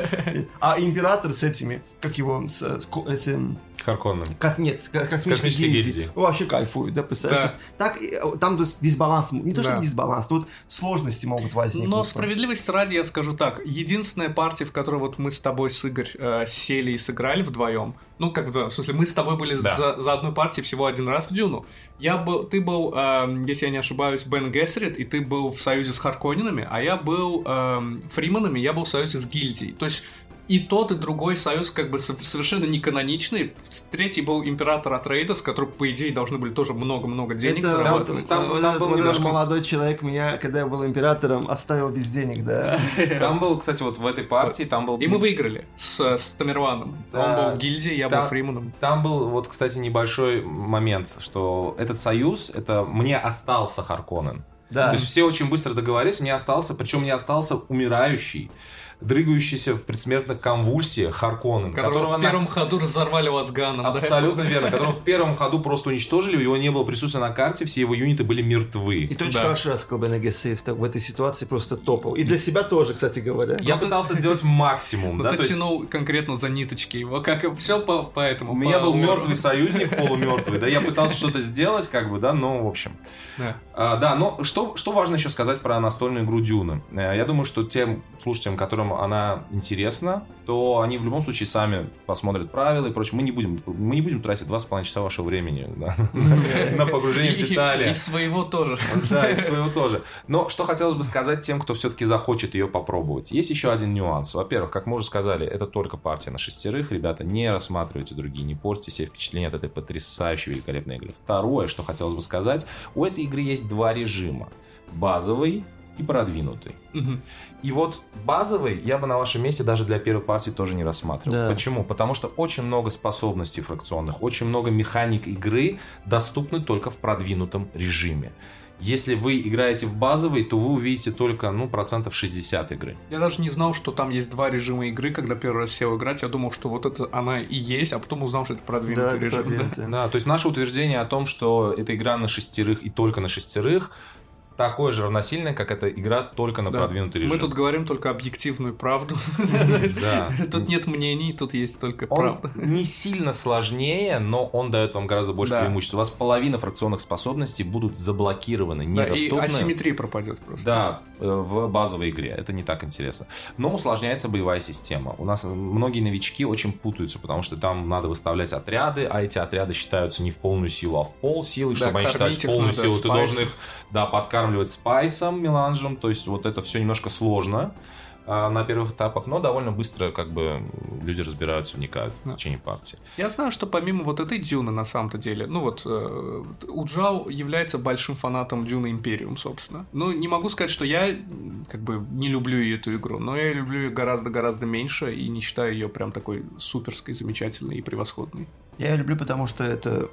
а император с этими, как его, с, э, с этим Харконнами. Кос, нет, с ко- космической Космической гильдии. гильдии. Вообще кайфуют, да, представляешь? Да. Есть так, э, там то есть, дисбаланс, не то, что Да. дисбаланс, но вот сложности могут возникнуть. Но справедливости ради я скажу так. Единственная партия, в которой вот мы с тобой с Игорь э, сели и сыграли вдвоем. Ну, как вдвоем, в смысле, мы с тобой были Да. за, за одной партией всего один раз в Дюну. Я был, ты был, эм, если я не ошибаюсь, Бен Гессерит, и ты был в союзе с Харконинами, а я был эм, Фриманами, я был в союзе с Гильдией. То есть и тот, и другой союз как бы со- совершенно не каноничный. Третий был император Атрейдас, который, по идее, должны были тоже много-много денег Это зарабатывать. Там- вот там этот был немножко- молодой человек меня, когда я был императором, оставил без денег, да. [LAUGHS] Там был, кстати, вот в этой партии, там был... И мы выиграли с, с Тамерваном. Да. Он был в гильдии, я Да. был Фриманом. Там был, вот, кстати, небольшой момент, что этот союз, это мне остался Харконен. Да. То есть все очень быстро договорились, мне остался, причем мне остался умирающий, дрыгающийся в предсмертных конвульсиях Харконен, Которого, которого в на- первом ходу разорвали Лазганом. да? Абсолютно верно. Которого в первом ходу просто уничтожили, его не было присутствия на карте, все его юниты были И мертвы. ты очень Да. Бен Гессе в, этой ситуации просто топал. И для себя тоже, кстати говоря. Я Ну, ты- пытался сделать максимум, Ну, да, ты то есть тянул конкретно за ниточки его, как все по, по этому. у меня по был мертвый союзник, полумертвый, да, я пытался что-то сделать, как бы, да, но, в общем. Да. А, да, но что, что важно еще сказать про настольную игру Дюна? Э, Я думаю, что тем слушателям, которым она интересна, то они в любом случае сами посмотрят правила и прочее. Мы не будем, мы не будем тратить два с половиной часа вашего времени да, [LAUGHS] на погружение в И- детали. И своего тоже. Да, из своего тоже. Но что хотелось бы сказать тем, кто все-таки захочет ее попробовать. Есть еще один нюанс. Во-первых, как мы уже сказали, это только партия на шестерых. Ребята, не рассматривайте другие, не портите себе впечатление от этой потрясающей, великолепной игры. Второе, что хотелось бы сказать, у этой игры есть два режима. Базовый и продвинутый. Мгм. И вот базовый я бы на вашем месте даже для первой партии тоже не рассматривал. Да. Почему? Потому что очень много способностей фракционных, очень много механик игры доступны только в продвинутом режиме. Если вы играете в базовый, то вы увидите только, ну, процентов 60 игры. Я даже не знал, что там есть два режима игры, когда первый раз сел играть. Я думал, что вот это она и есть, а потом узнал, что это Да, продвинутый это режим. продвинутое. Да, то есть наше утверждение о том, что эта игра на шестерых и только на шестерых, такое же равносильное, как эта игра только на Да. продвинутый режим. Мы тут говорим только объективную правду. [LAUGHS] Тут нет мнений, тут есть только правда. не сильно сложнее, но он дает вам гораздо больше преимуществ. У вас половина фракционных способностей будут заблокированы, Да, и недоступны. асимметрия пропадет просто. Да, в базовой игре. Это не так интересно. Но усложняется боевая система. У нас многие новички очень путаются, потому что там надо выставлять отряды, а эти отряды считаются не в полную силу, а в пол силы. Да, Чтобы они считались в полную силу, ты спайсом. должен их да, подкармливать спайсом, меланжем. То есть вот это все немножко сложно на первых этапах, но довольно быстро как бы люди разбираются, вникают в Да. течение партии. Я знаю, что помимо вот этой Дюны на самом-то деле, ну вот э, Уджау является большим фанатом Дюны Империум, собственно. Ну, не могу сказать, что я как бы не люблю эту игру, но я люблю ее гораздо-гораздо меньше и не считаю ее прям такой суперской, замечательной и превосходной. Я ее люблю, потому что это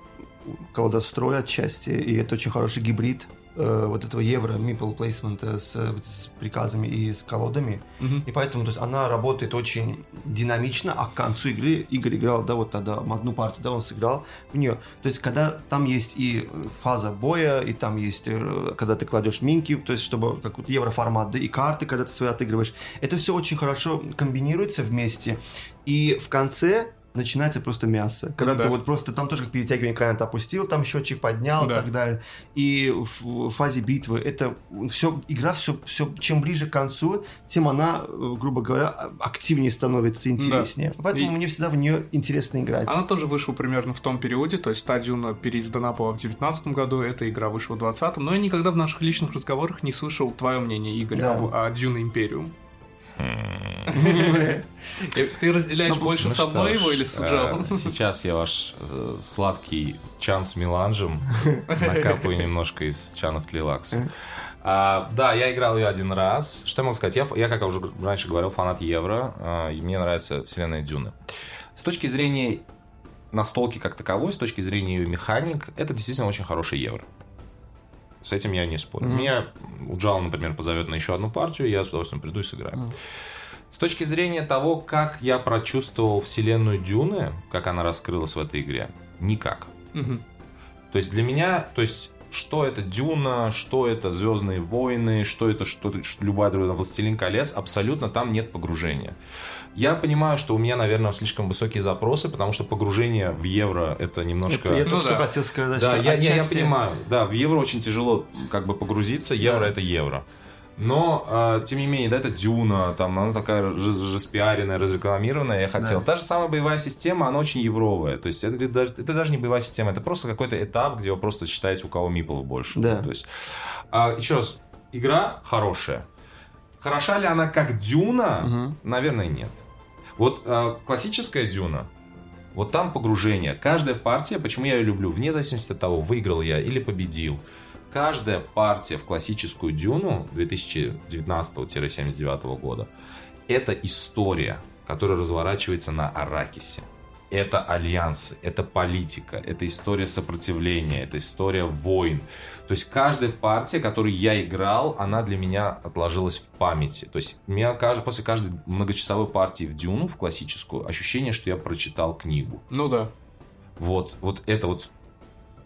колодострой отчасти, и это очень хороший гибрид э, вот этого евро плейсмента с, э, вот с приказами и с колодами. Мгм. И поэтому то есть, она работает очень динамично, а к концу игры Игорь играл, да, вот тогда одну партию, да, он сыграл в нее. То есть, когда там есть и фаза боя, и там есть, э, когда ты кладешь минки, то есть, чтобы как вот евроформат, да, и карты, когда ты свои отыгрываешь. Это все очень хорошо комбинируется вместе. И в конце начинается просто мясо. Когда Да. ты вот просто там тоже как перетягивание ты опустил, там счетчик поднял Да. и так далее. И в фазе битвы это все игра все все чем ближе к концу, тем она, э, грубо говоря, а- активнее становится, интереснее. Поэтому И- мне всегда в нее интересно играть. Она тоже вышла примерно в том периоде, то есть та Дюна переиздана была в 19 году, эта игра вышла в 20 но я никогда в наших личных разговорах не слышал твое мнение, Игорь, Да. об- о Дюна Империум. Хм. Ты разделяешь Ну, больше Ну со мной его или с Уджау? э, Сейчас я ваш э, сладкий чан с меланжем [LAUGHS] накапаю немножко из чанов Тлилаксу. А, да, я играл ее один раз. Что я могу сказать? Я, я, как я уже раньше говорил, фанат Евро, а, и мне нравится вселенная Дюны. С точки зрения настолки как таковой, с точки зрения ее механик, это действительно очень хороший Евро. С этим я не спорю. Мгм. Меня Уджал, например, позовет на еще одну партию, я с удовольствием приду и сыграю. Мгм. С точки зрения того, как я прочувствовал вселенную Дюны, как она раскрылась в этой игре, никак. Мгм. То есть для меня, то есть что это Дюна, что это Звездные войны, что это что, что любая другая Властелин колец, абсолютно там нет погружения. Я понимаю, что у меня, наверное, слишком высокие запросы, потому что погружение в евро это немножко. Это я Ну только да. хотел сказать, Да, что я, я- я отчасти- понимаю. Да, в евро очень тяжело как бы погрузиться. Евро Да. это евро. Но, э, тем не менее, да, это Дюна, там, она такая распиаренная, разрекламированная, я хотел. Да. Та же самая боевая система, она очень евровая. То есть, это, даже- это даже не боевая система, это просто какой-то этап, где вы просто считаете, у кого миплов больше. Да. То есть, а, еще раз, игра хорошая. Хороша ли она как Дюна? Мгм. Наверное, нет. Вот а, классическая Дюна, вот там погружение. Каждая партия, почему я ее люблю, вне зависимости от того, выиграл я или победил. Каждая партия в классическую Дюну 2019-79 года это история, которая разворачивается на Аракисе. Это альянсы, это политика, это история сопротивления, это история войн. То есть каждая партия, которую я играл, она для меня отложилась в памяти. То есть у меня после каждой многочасовой партии в Дюну, в классическую, ощущение, что я прочитал книгу. Ну да. Вот, вот это вот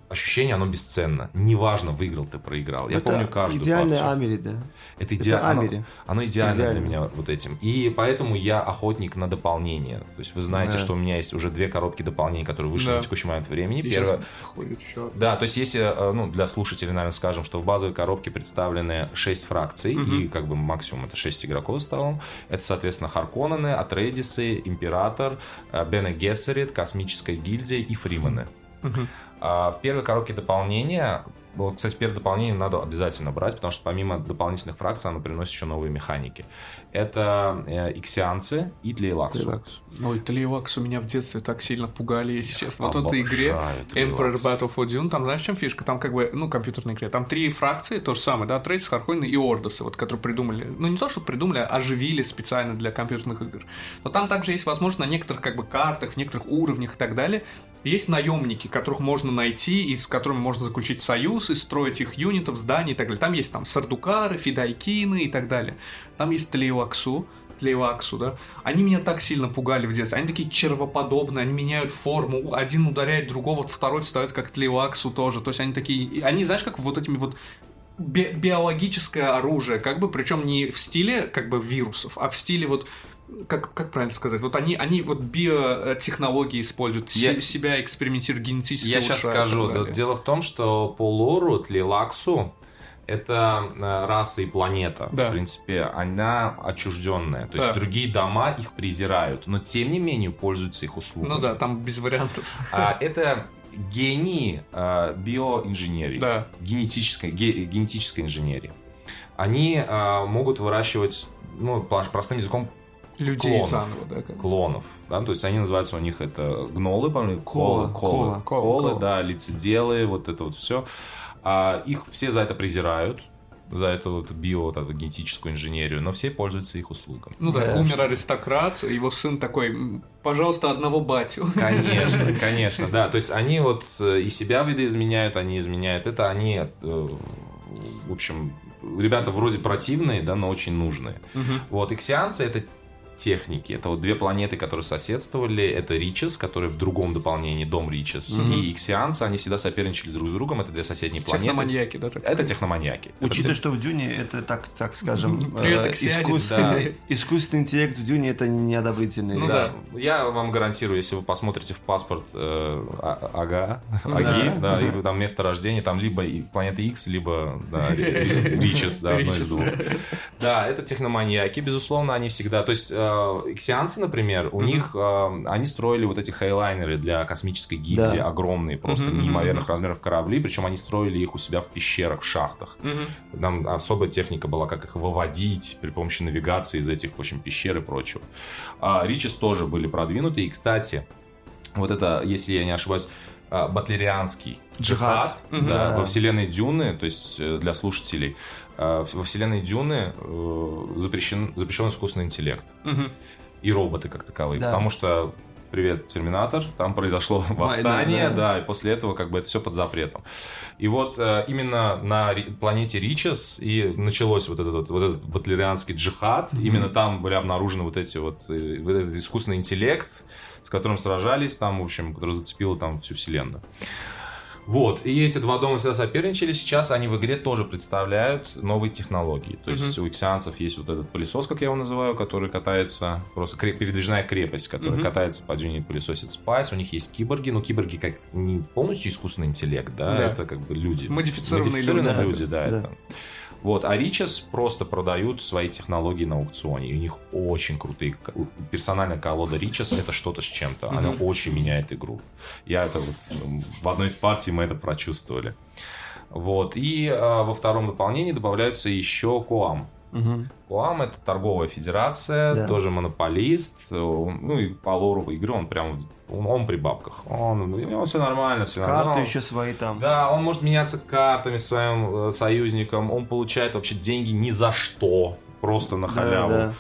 ощущение, оно бесценно. Неважно, выиграл ты, проиграл. Я Это помню каждую идеальная партию. Амери, да. Это, Это идеально. Оно, оно идеально, Идеально. для меня вот этим. И поэтому я охотник на дополнение. То есть вы знаете, Да. что у меня есть уже две коробки дополнений, которые вышли Да. на текущий момент времени. И Первое, ходит еще. да, то есть если, э, ну, для слушателей, наверное, скажем, что в базовой коробке представлены 6 фракций, Мгм. и как бы максимум это 6 игроков за столом. Это, соответственно, Харконнены, Атрейдисы, Император, э, Бене Гессерит, Космическая гильдия и Фримены. Мгм. А в первой коробке дополнения, вот, кстати, первое дополнение надо обязательно брать, потому что помимо дополнительных фракций оно приносит еще новые механики. Это э, иксианцы и тлейлаксу. Ой, Тлеевакс у меня в детстве так сильно пугали, если честно. Вот в этой игре Emperor Тлейлакс. Battle for Dune, там знаешь, в чем фишка? Там как бы, ну, компьютерная игре, там три фракции, то же самое, да, Атрейдес, Харконны и Ордосы, вот, которые придумали, ну, не то, что придумали, а оживили специально для компьютерных игр. Но там также есть возможность на некоторых, как бы, картах, в некоторых уровнях и так далее, есть наемники, которых можно найти, и с которыми можно заключить союз, и строить их юнитов, зданий и так далее. Там есть там сардукары, фидайкины и так далее. Там есть Тлееваксу, Тлееваксу, да, они меня так сильно пугали в детстве. Они такие червоподобные, они меняют форму, один ударяет другого, второй встает как Тлееваксу тоже. То есть они такие, они, знаешь, как вот этими вот би- биологическое оружие, как бы, причем не в стиле как бы вирусов, а в стиле вот как, как правильно сказать? Вот они, они вот биотехнологии используют, Я- се- себя экспериментируют генетически. Я сейчас скажу. Да. Дело в том, что по лору Тлейлаксу это э, раса и планета. Да. В принципе, она отчужденная. То есть Да. другие дома их презирают, но тем не менее пользуются их услугами. Ну да, там без вариантов. А, это гении э, биоинженерии, Да. генетической, ге- генетической инженерии. Они э, могут выращивать, ну, простым языком, Людей Клонов. заново, да. как клонов. Да? То есть они называются у них это гнолы, по-моему, колы, колы, кола, кола, колы, кола. да, лицеделы, вот это вот все. А, их все за это презирают, за эту вот био, вот эту генетическую инженерию, но все пользуются их услугами. Ну да, Да. умер аристократ, его сын такой, «М, пожалуйста, одного батю. Конечно, [LAUGHS] конечно, да. То есть они вот э, и себя видоизменяют, они изменяют. Это они, э, в общем, ребята вроде противные, да, но очень нужные. Мгм. Вот, иксианцы это техники. Это вот две планеты, которые соседствовали. Это Ричес, который в другом дополнении Дом Ричес. Мгм. И Иксианцы, они всегда соперничали друг с другом. Это две соседние планеты. Техноманьяки, да, так Это техноманьяки. Это Учитывая, те- что в Дюне это так, так скажем, Привет, э, Иксианец, искусственный, искусственный интеллект в Дюне это неодобрительный. Ну да. Я вам гарантирую, если вы посмотрите в паспорт э, а- ага, Аги, да, и там место рождения, там либо планета X, либо да, [LAUGHS] Ричес, да, одно из двух. Да, это техноманьяки, безусловно, они всегда... То есть, э, иксианцы, например, у Мгм. них... э, они строили вот эти хейлайнеры для космической гильдии, Да. огромные, просто мгм, неимоверных размеров корабли, причем они строили их у себя в пещерах, в шахтах. Мгм. Там особая техника была, как их выводить при помощи навигации из этих, в общем, пещер и прочего. А, Ричес тоже были продвинуты. И, кстати, вот это, если я не ошибаюсь, а, батлерианский джихад, Джихад. Да, Да. во вселенной Дюны, то есть э, для слушателей, э, во вселенной Дюны э, запрещен, запрещен искусственный интеллект Мгм. и роботы как таковые, Да. потому что Привет, Терминатор. Там произошло [LAUGHS] восстание, да. да. и после этого как бы это все под запретом. И вот э, именно на планете Ричес и началось вот этот, вот, вот этот батлерианский джихад. Именно там были обнаружены вот эти вот, э, вот этот искусственный интеллект, с которым сражались там, в общем, который зацепило там всю вселенную. Вот, и эти два дома всегда соперничали. Сейчас они в игре тоже представляют новые технологии. То есть Мгм. у иксианцев есть вот этот пылесос, как я его называю, который катается, просто кре- передвижная крепость, которая Мгм. катается по дюне и пылесосит спайс. У них есть киборги, но киборги как не полностью искусственный интеллект, да, Да. это как бы люди. Модифицированные Модифицированные люди. люди, да, Да. это. Вот, а Riches просто продают свои технологии на аукционе. И у них очень крутые... Персональная колода Riches это что-то с чем-то. Она Мгм. очень меняет игру. Я это вот... В одной из партий мы это прочувствовали. Вот. И а, во втором дополнении добавляются еще Коам. Мгм. Коам это торговая федерация, Да. тоже монополист. Он- Ну и по лору игры он прям... Он, он при бабках. Он, у него все нормально, все Карты нормально. еще свои там. Да, он может меняться картами с своим э, союзником, он получает вообще деньги ни за что, просто на Да, халяву. да.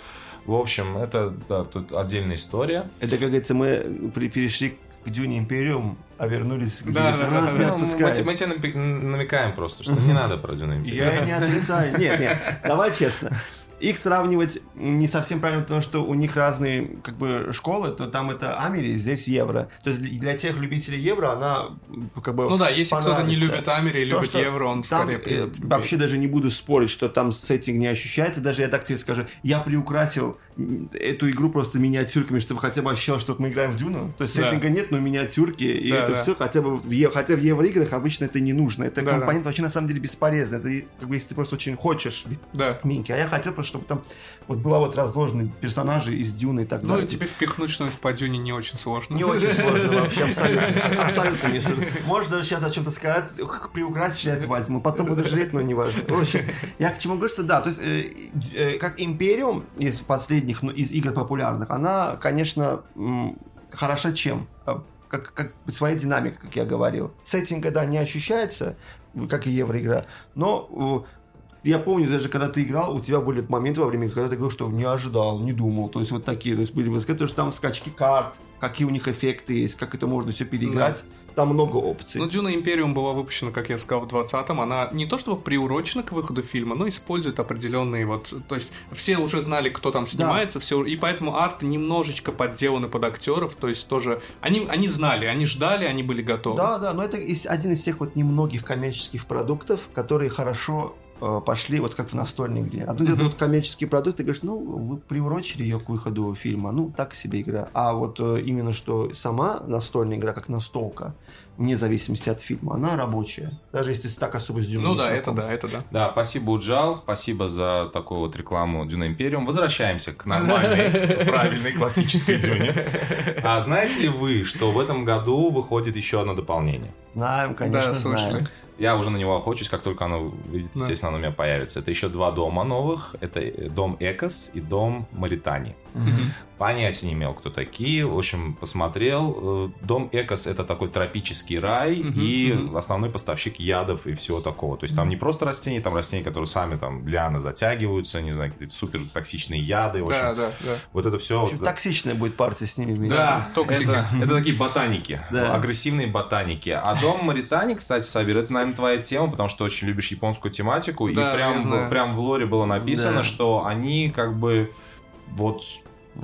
В общем, это да, тут отдельная история. Это, как говорится, мы перешли к Дюне Империум, а вернулись к Да, Дюне. да, Нас да, не да. Ну, мы, мы тебе намекаем просто, что не надо про Дюна [LAUGHS] Империю. Я не отрицаю. Нет, нет, давай честно. Их сравнивать не совсем правильно, потому что у них разные как бы школы, то там это Амери, здесь евро. То есть для тех любителей евро она как бы Ну да, если кто-то не любит Амери и То, любит что евро, он там, скорее э, вообще даже не буду спорить, что там сеттинг не ощущается. Даже я так тебе скажу, я приукрасил эту игру просто миниатюрками, чтобы хотя бы ощущал, что мы играем в Дюну. То есть Да. сеттинга нет, но миниатюрки, и Да, это да. все хотя бы в, е- хотя в евроиграх обычно это не нужно. Это Да, да. компонент вообще на самом деле бесполезный. Это как бы если ты просто очень хочешь Да. минки. А я хотел просто, чтобы там вот была вот разложены персонажи из Дюны и так Ну, далее. тебе впихнуть что-нибудь по Дюне не очень сложно. Не очень сложно вообще, абсолютно. [LAUGHS] Абсолютно не сложно. Можешь даже сейчас о чем-то сказать, как приукрасишь, я это возьму. Потом буду жалеть, но неважно. В общем, я к чему говорю, что да, то есть, э, э, как Империум из последних, ну, из игр популярных, она, конечно, хороша чем? А, Как, как своя динамика, как я говорил. Сеттинга, да, не ощущается, как и евроигра, но э, я помню, даже когда ты играл, у тебя были моменты во время, когда ты говорил, что не ожидал, не думал. То есть вот такие, то есть были высказы, потому что там скачки карт, какие у них эффекты есть, как это можно все переиграть. Там много опций. Ну, Дюна Империум была выпущена, как я сказал, в 20-м. Она не то чтобы приурочена к выходу фильма, но использует определенные вот... То есть все уже знали, кто там снимается, все, и поэтому арт немножечко подделаны под актеров. То есть тоже... Они, они знали, они ждали, они были готовы. Да, да, но это один из тех вот немногих коммерческих продуктов, которые хорошо пошли вот как в настольной игре. А тут Мгм. это вот коммерческие продукты, говоришь, ну, вы приурочили ее к выходу фильма, ну, так себе игра. А вот э, именно что сама настольная игра, как настолка, вне зависимости от фильма, она рабочая. Даже если ты так особо с Дюной Ну да, знаком. это да, это да. Да, спасибо, Уджал, спасибо за такую вот рекламу Дюна Империум. Возвращаемся к нормальной, правильной классической Дюне. А знаете ли вы, что в этом году выходит еще одно дополнение? Знаем, конечно, да, слышали. знаем. Я уже на него охочусь, как только оно, видите, Да. естественно, оно у меня появится. Это еще два дома новых. Это э, дом Экос и дом Маритани. Понятия не имел, кто такие. В общем, посмотрел. Э, Дом Экос это такой тропический рай и основной поставщик ядов и всего такого. То есть там не просто растения, там растения, которые сами там лианы затягиваются, не знаю, какие-то супер токсичные яды. В общем, Да, да, да. вот это все. В общем, токсичная будет партия с ними. вместе. Да, Токсики. это, это такие ботаники, Да. агрессивные ботаники. А дом Маритани, кстати, Сабир, это, наверное, твоя тема, потому что очень любишь японскую тематику. Да, и прям, прям в лоре было написано, Да. что они как бы вот э,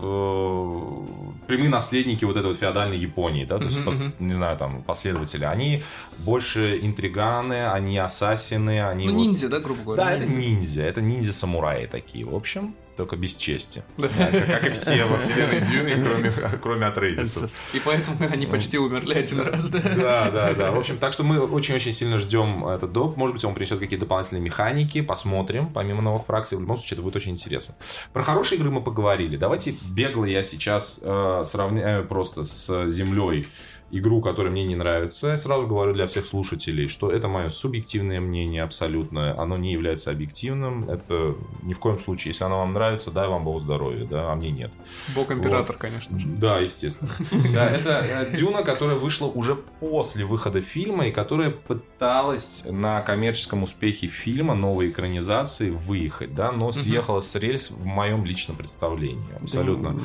прямые наследники вот этой вот феодальной Японии, да, то есть, под- мгм. не знаю, там, последователи, они больше интриганы, они ассасины, они Ну, вот- ниндзя, да, грубо говоря? Да, это ниндзя, это ниндзя-самураи такие, в общем, только без чести. [LAUGHS] Да. Как, как и все во вселенной Дюны, кроме, кроме Атрейдиса. И поэтому они почти умерли один раз, да? Да, да, да. В общем, так что мы очень-очень сильно ждем этот доп. Может быть, он принесет какие-то дополнительные механики. Посмотрим, помимо новых фракций. В любом случае, это будет очень интересно. Про хорошие игры мы поговорили. Давайте бегло я сейчас э, сравняю просто с землей игру, которая мне не нравится. Я сразу говорю для всех слушателей, что это мое субъективное мнение абсолютно. Оно не является объективным. Это ни в коем случае. Если оно вам нравится, дай вам бог здоровья, да, а мне нет. Бог император, конечно же. Да, естественно. [LAUGHS] Да, это э, Дюна, которая вышла уже после выхода фильма и которая пыталась на коммерческом успехе фильма, новой экранизации, выехать, да, но съехала с рельс в моем личном представлении. Абсолютно.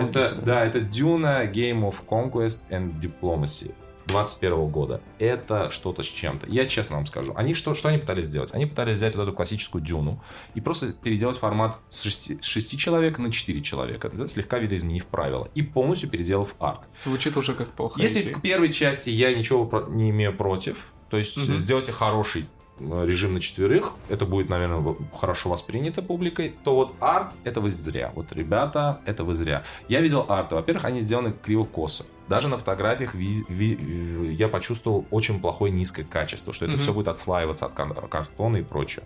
Это, да, это Дюна Game of Conquest and Diplomacy 21 года. Это что-то с чем-то. Я честно вам скажу. Они что, что они пытались сделать? Они пытались взять вот эту классическую Дюну и просто переделать формат с 6, 6 человек на 4 человека, да, слегка видоизменив правила. И полностью переделав арт. Звучит уже как плохо. Если к первой части я ничего не имею против, то есть Мгм. сделайте хороший э, режим на четверых, это будет, наверное, хорошо воспринято публикой, то вот арт это вы зря. Вот, ребята, это вы зря. Я видел арты. Во-первых, они сделаны криво-косо. Даже на фотографиях ви- ви- я почувствовал очень плохое низкое качество, что это Мгм. все будет отслаиваться от картона и прочее.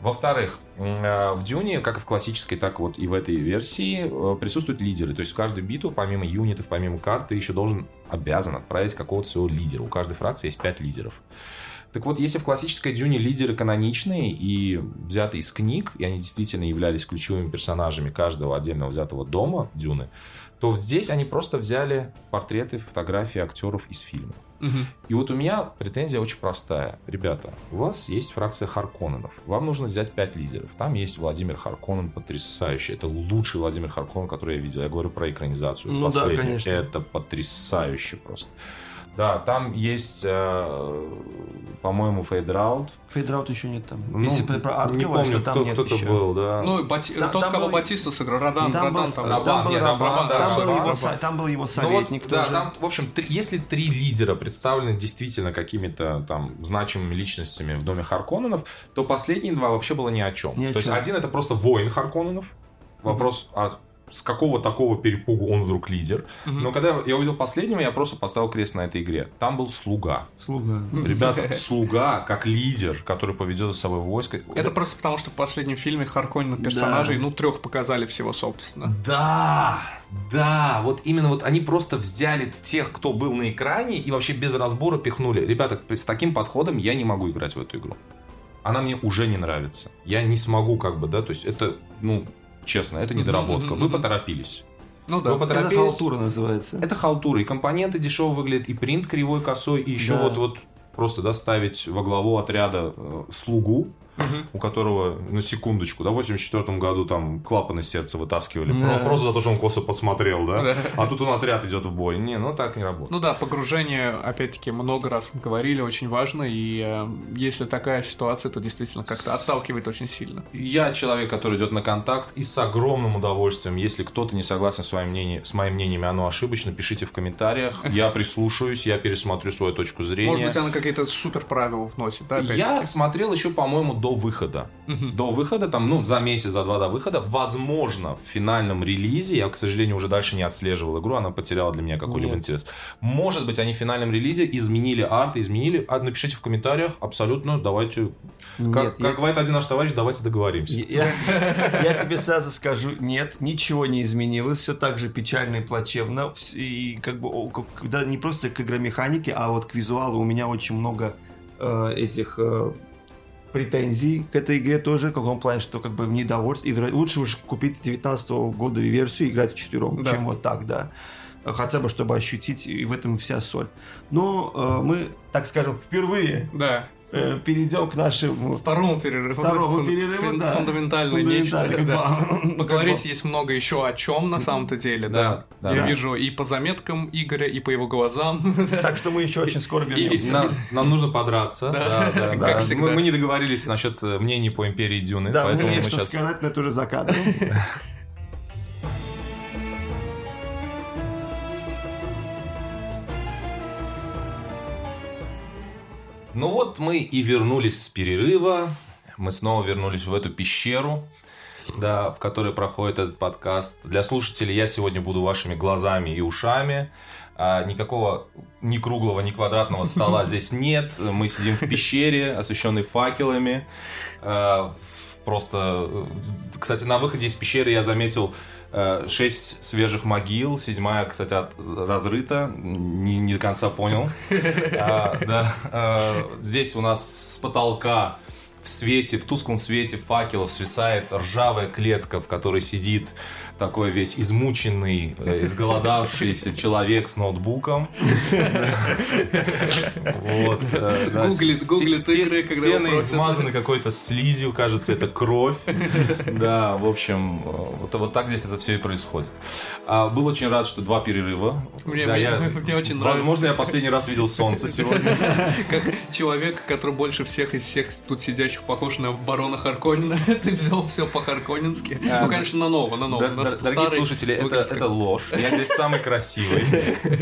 Во-вторых, э, в Дюне, как и в классической, так вот и в этой версии, э, присутствуют лидеры. То есть в каждую битву, помимо юнитов, помимо карт, ты еще должен, обязан отправить какого-то своего лидера. У каждой фракции есть пять лидеров. Так вот, если в классической Дюне лидеры каноничные и взяты из книг, и они действительно являлись ключевыми персонажами каждого отдельного взятого дома Дюны, то здесь они просто взяли портреты, фотографии актеров из фильма. И вот у меня претензия очень простая. Ребята, у вас есть фракция Харконненов. Вам нужно взять пять лидеров. Там есть Владимир Харконнен потрясающий. Это лучший Владимир Харконнен, который я видел. Я говорю про экранизацию. Ну да, конечно. Это потрясающе просто. Да, там есть, э, по-моему, Фейд-Раута. Фейд-Раута еще нет там. Ну, Если про, про арт не помню, то там кто, нет кто-то еще. был, да. Ну, и Бати- Там- тот, там кого был- Батиста сыграл, Радан, Там был, Радан там. там Рабан, был нет, Рабан, Рабан, да, там был Рабан. его со- там был его Ну советник вот, да, тоже. там, в общем, три- если три лидера представлены действительно какими-то там значимыми личностями в доме Харконненов, то последние два вообще было ни о чем. Ни о то есть чем. один это просто воин Харконненов. Вопрос, а с какого такого перепугу он вдруг лидер? Мгм. Но когда я увидел последнего, я просто поставил крест на этой игре. Там был слуга. Слуга. Ребята, [LAUGHS] слуга как лидер, который поведет за собой войско. Это просто потому, что в последнем фильме Харконина персонажей, ну, трех показали всего, собственно. Да, да, вот именно вот они просто взяли тех, кто был на экране и вообще без разбора пихнули. Ребята, с таким подходом я не могу играть в эту игру. Она мне уже не нравится. Я не смогу как бы, да, то есть это, ну, честно, это недоработка. Вы поторопились. Ну да. Вы Это халтура называется. Это халтура. И компоненты дешево выглядят, и принт кривой, косой, и еще Да. вот, вот просто да, ставить во главу отряда э, слугу, У которого, на секундочку, да, в 84 году там клапаны сердца вытаскивали. Да. Про- Просто за то, что он косо посмотрел, да? Да. А тут он отряд идет в бой. Не, ну так не работает. Ну да, погружение, опять-таки, много раз говорили, очень важно, и э, если такая ситуация, то действительно как-то отталкивает очень сильно. Я человек, который идет на контакт, и с огромным удовольствием, если кто-то не согласен с, моим мнением, с моим мнением, оно ошибочно, пишите в комментариях. Я прислушаюсь, я пересмотрю свою точку зрения. Может быть, она какие-то супер правила вносит, да? Я смотрел еще, по-моему, до выхода. Мгм. До выхода, там, ну, за месяц, за два до выхода. Возможно, в финальном релизе, я, к сожалению, уже дальше не отслеживал игру, она потеряла для меня какой-либо Нет. интерес. Может быть, они в финальном релизе изменили арт, изменили. А, напишите в комментариях, абсолютно, давайте. Как, Нет, как я- говорит один наш товарищ, давайте договоримся. Я, я тебе сразу скажу, нет, ничего не изменилось, все так же печально и плачевно. И как бы, когда не просто к игромеханике, а вот к визуалу у меня очень много э, этих э, претензий к этой игре тоже, в каком плане, что как бы. Играть- Лучше уж купить 19 года версию и играть в четвером, Да. чем вот так, да. Хотя бы, чтобы ощутить, и в этом вся соль. Но э, мы, так скажем, впервые Да. Э, перейдем к нашему Второму перерыву. Второму перерыву, фун- да. Фундаментальное нечто. Да. как Поговорить как есть много еще о чем на самом-то деле, да. Да, да. Я Да. вижу и по заметкам Игоря, и по его глазам. [LAUGHS] Так что мы еще очень скоро И- вернемся. Нам, нам нужно подраться. Да, Да, да, как да. всегда. Мы, мы не договорились насчет э, мнений по Империи Дюны, Да, поэтому мне мы что сейчас... сказать, но это уже за кадром. [LAUGHS] Ну вот мы и вернулись с перерыва. Мы снова вернулись в эту пещеру, да, в которой проходит этот подкаст. Для слушателей я сегодня буду вашими глазами и ушами. А, никакого ни круглого, ни квадратного стола здесь нет. Мы сидим в пещере, освещенной факелами. А, просто, кстати, на выходе из пещеры я заметил шесть свежих могил, седьмая, кстати, от- разрыта, не, не до конца понял. [LAUGHS] А, да, а, здесь у нас с потолка в свете, в тусклом свете факелов свисает ржавая клетка, в которой сидит такой весь измученный, э, изголодавшийся человек с ноутбуком. Вот. э, Гуглит- игры, когда Стены измазаны какой-то слизью, кажется, это кровь. Да, в общем, э, вот, так здесь это все и происходит. А, Был очень рад, что два перерыва. [LAUGHS] Мне- очень нравится. Возможно, я последний раз видел солнце сегодня. Как человек, который больше всех из всех тут сидящих похож на барона Харконина. [LAUGHS] Ты взял все по-харконински. Ну, конечно, на нового, на нового. На Дорогие старый слушатели, это, выглядит это ложь. Я здесь самый красивый.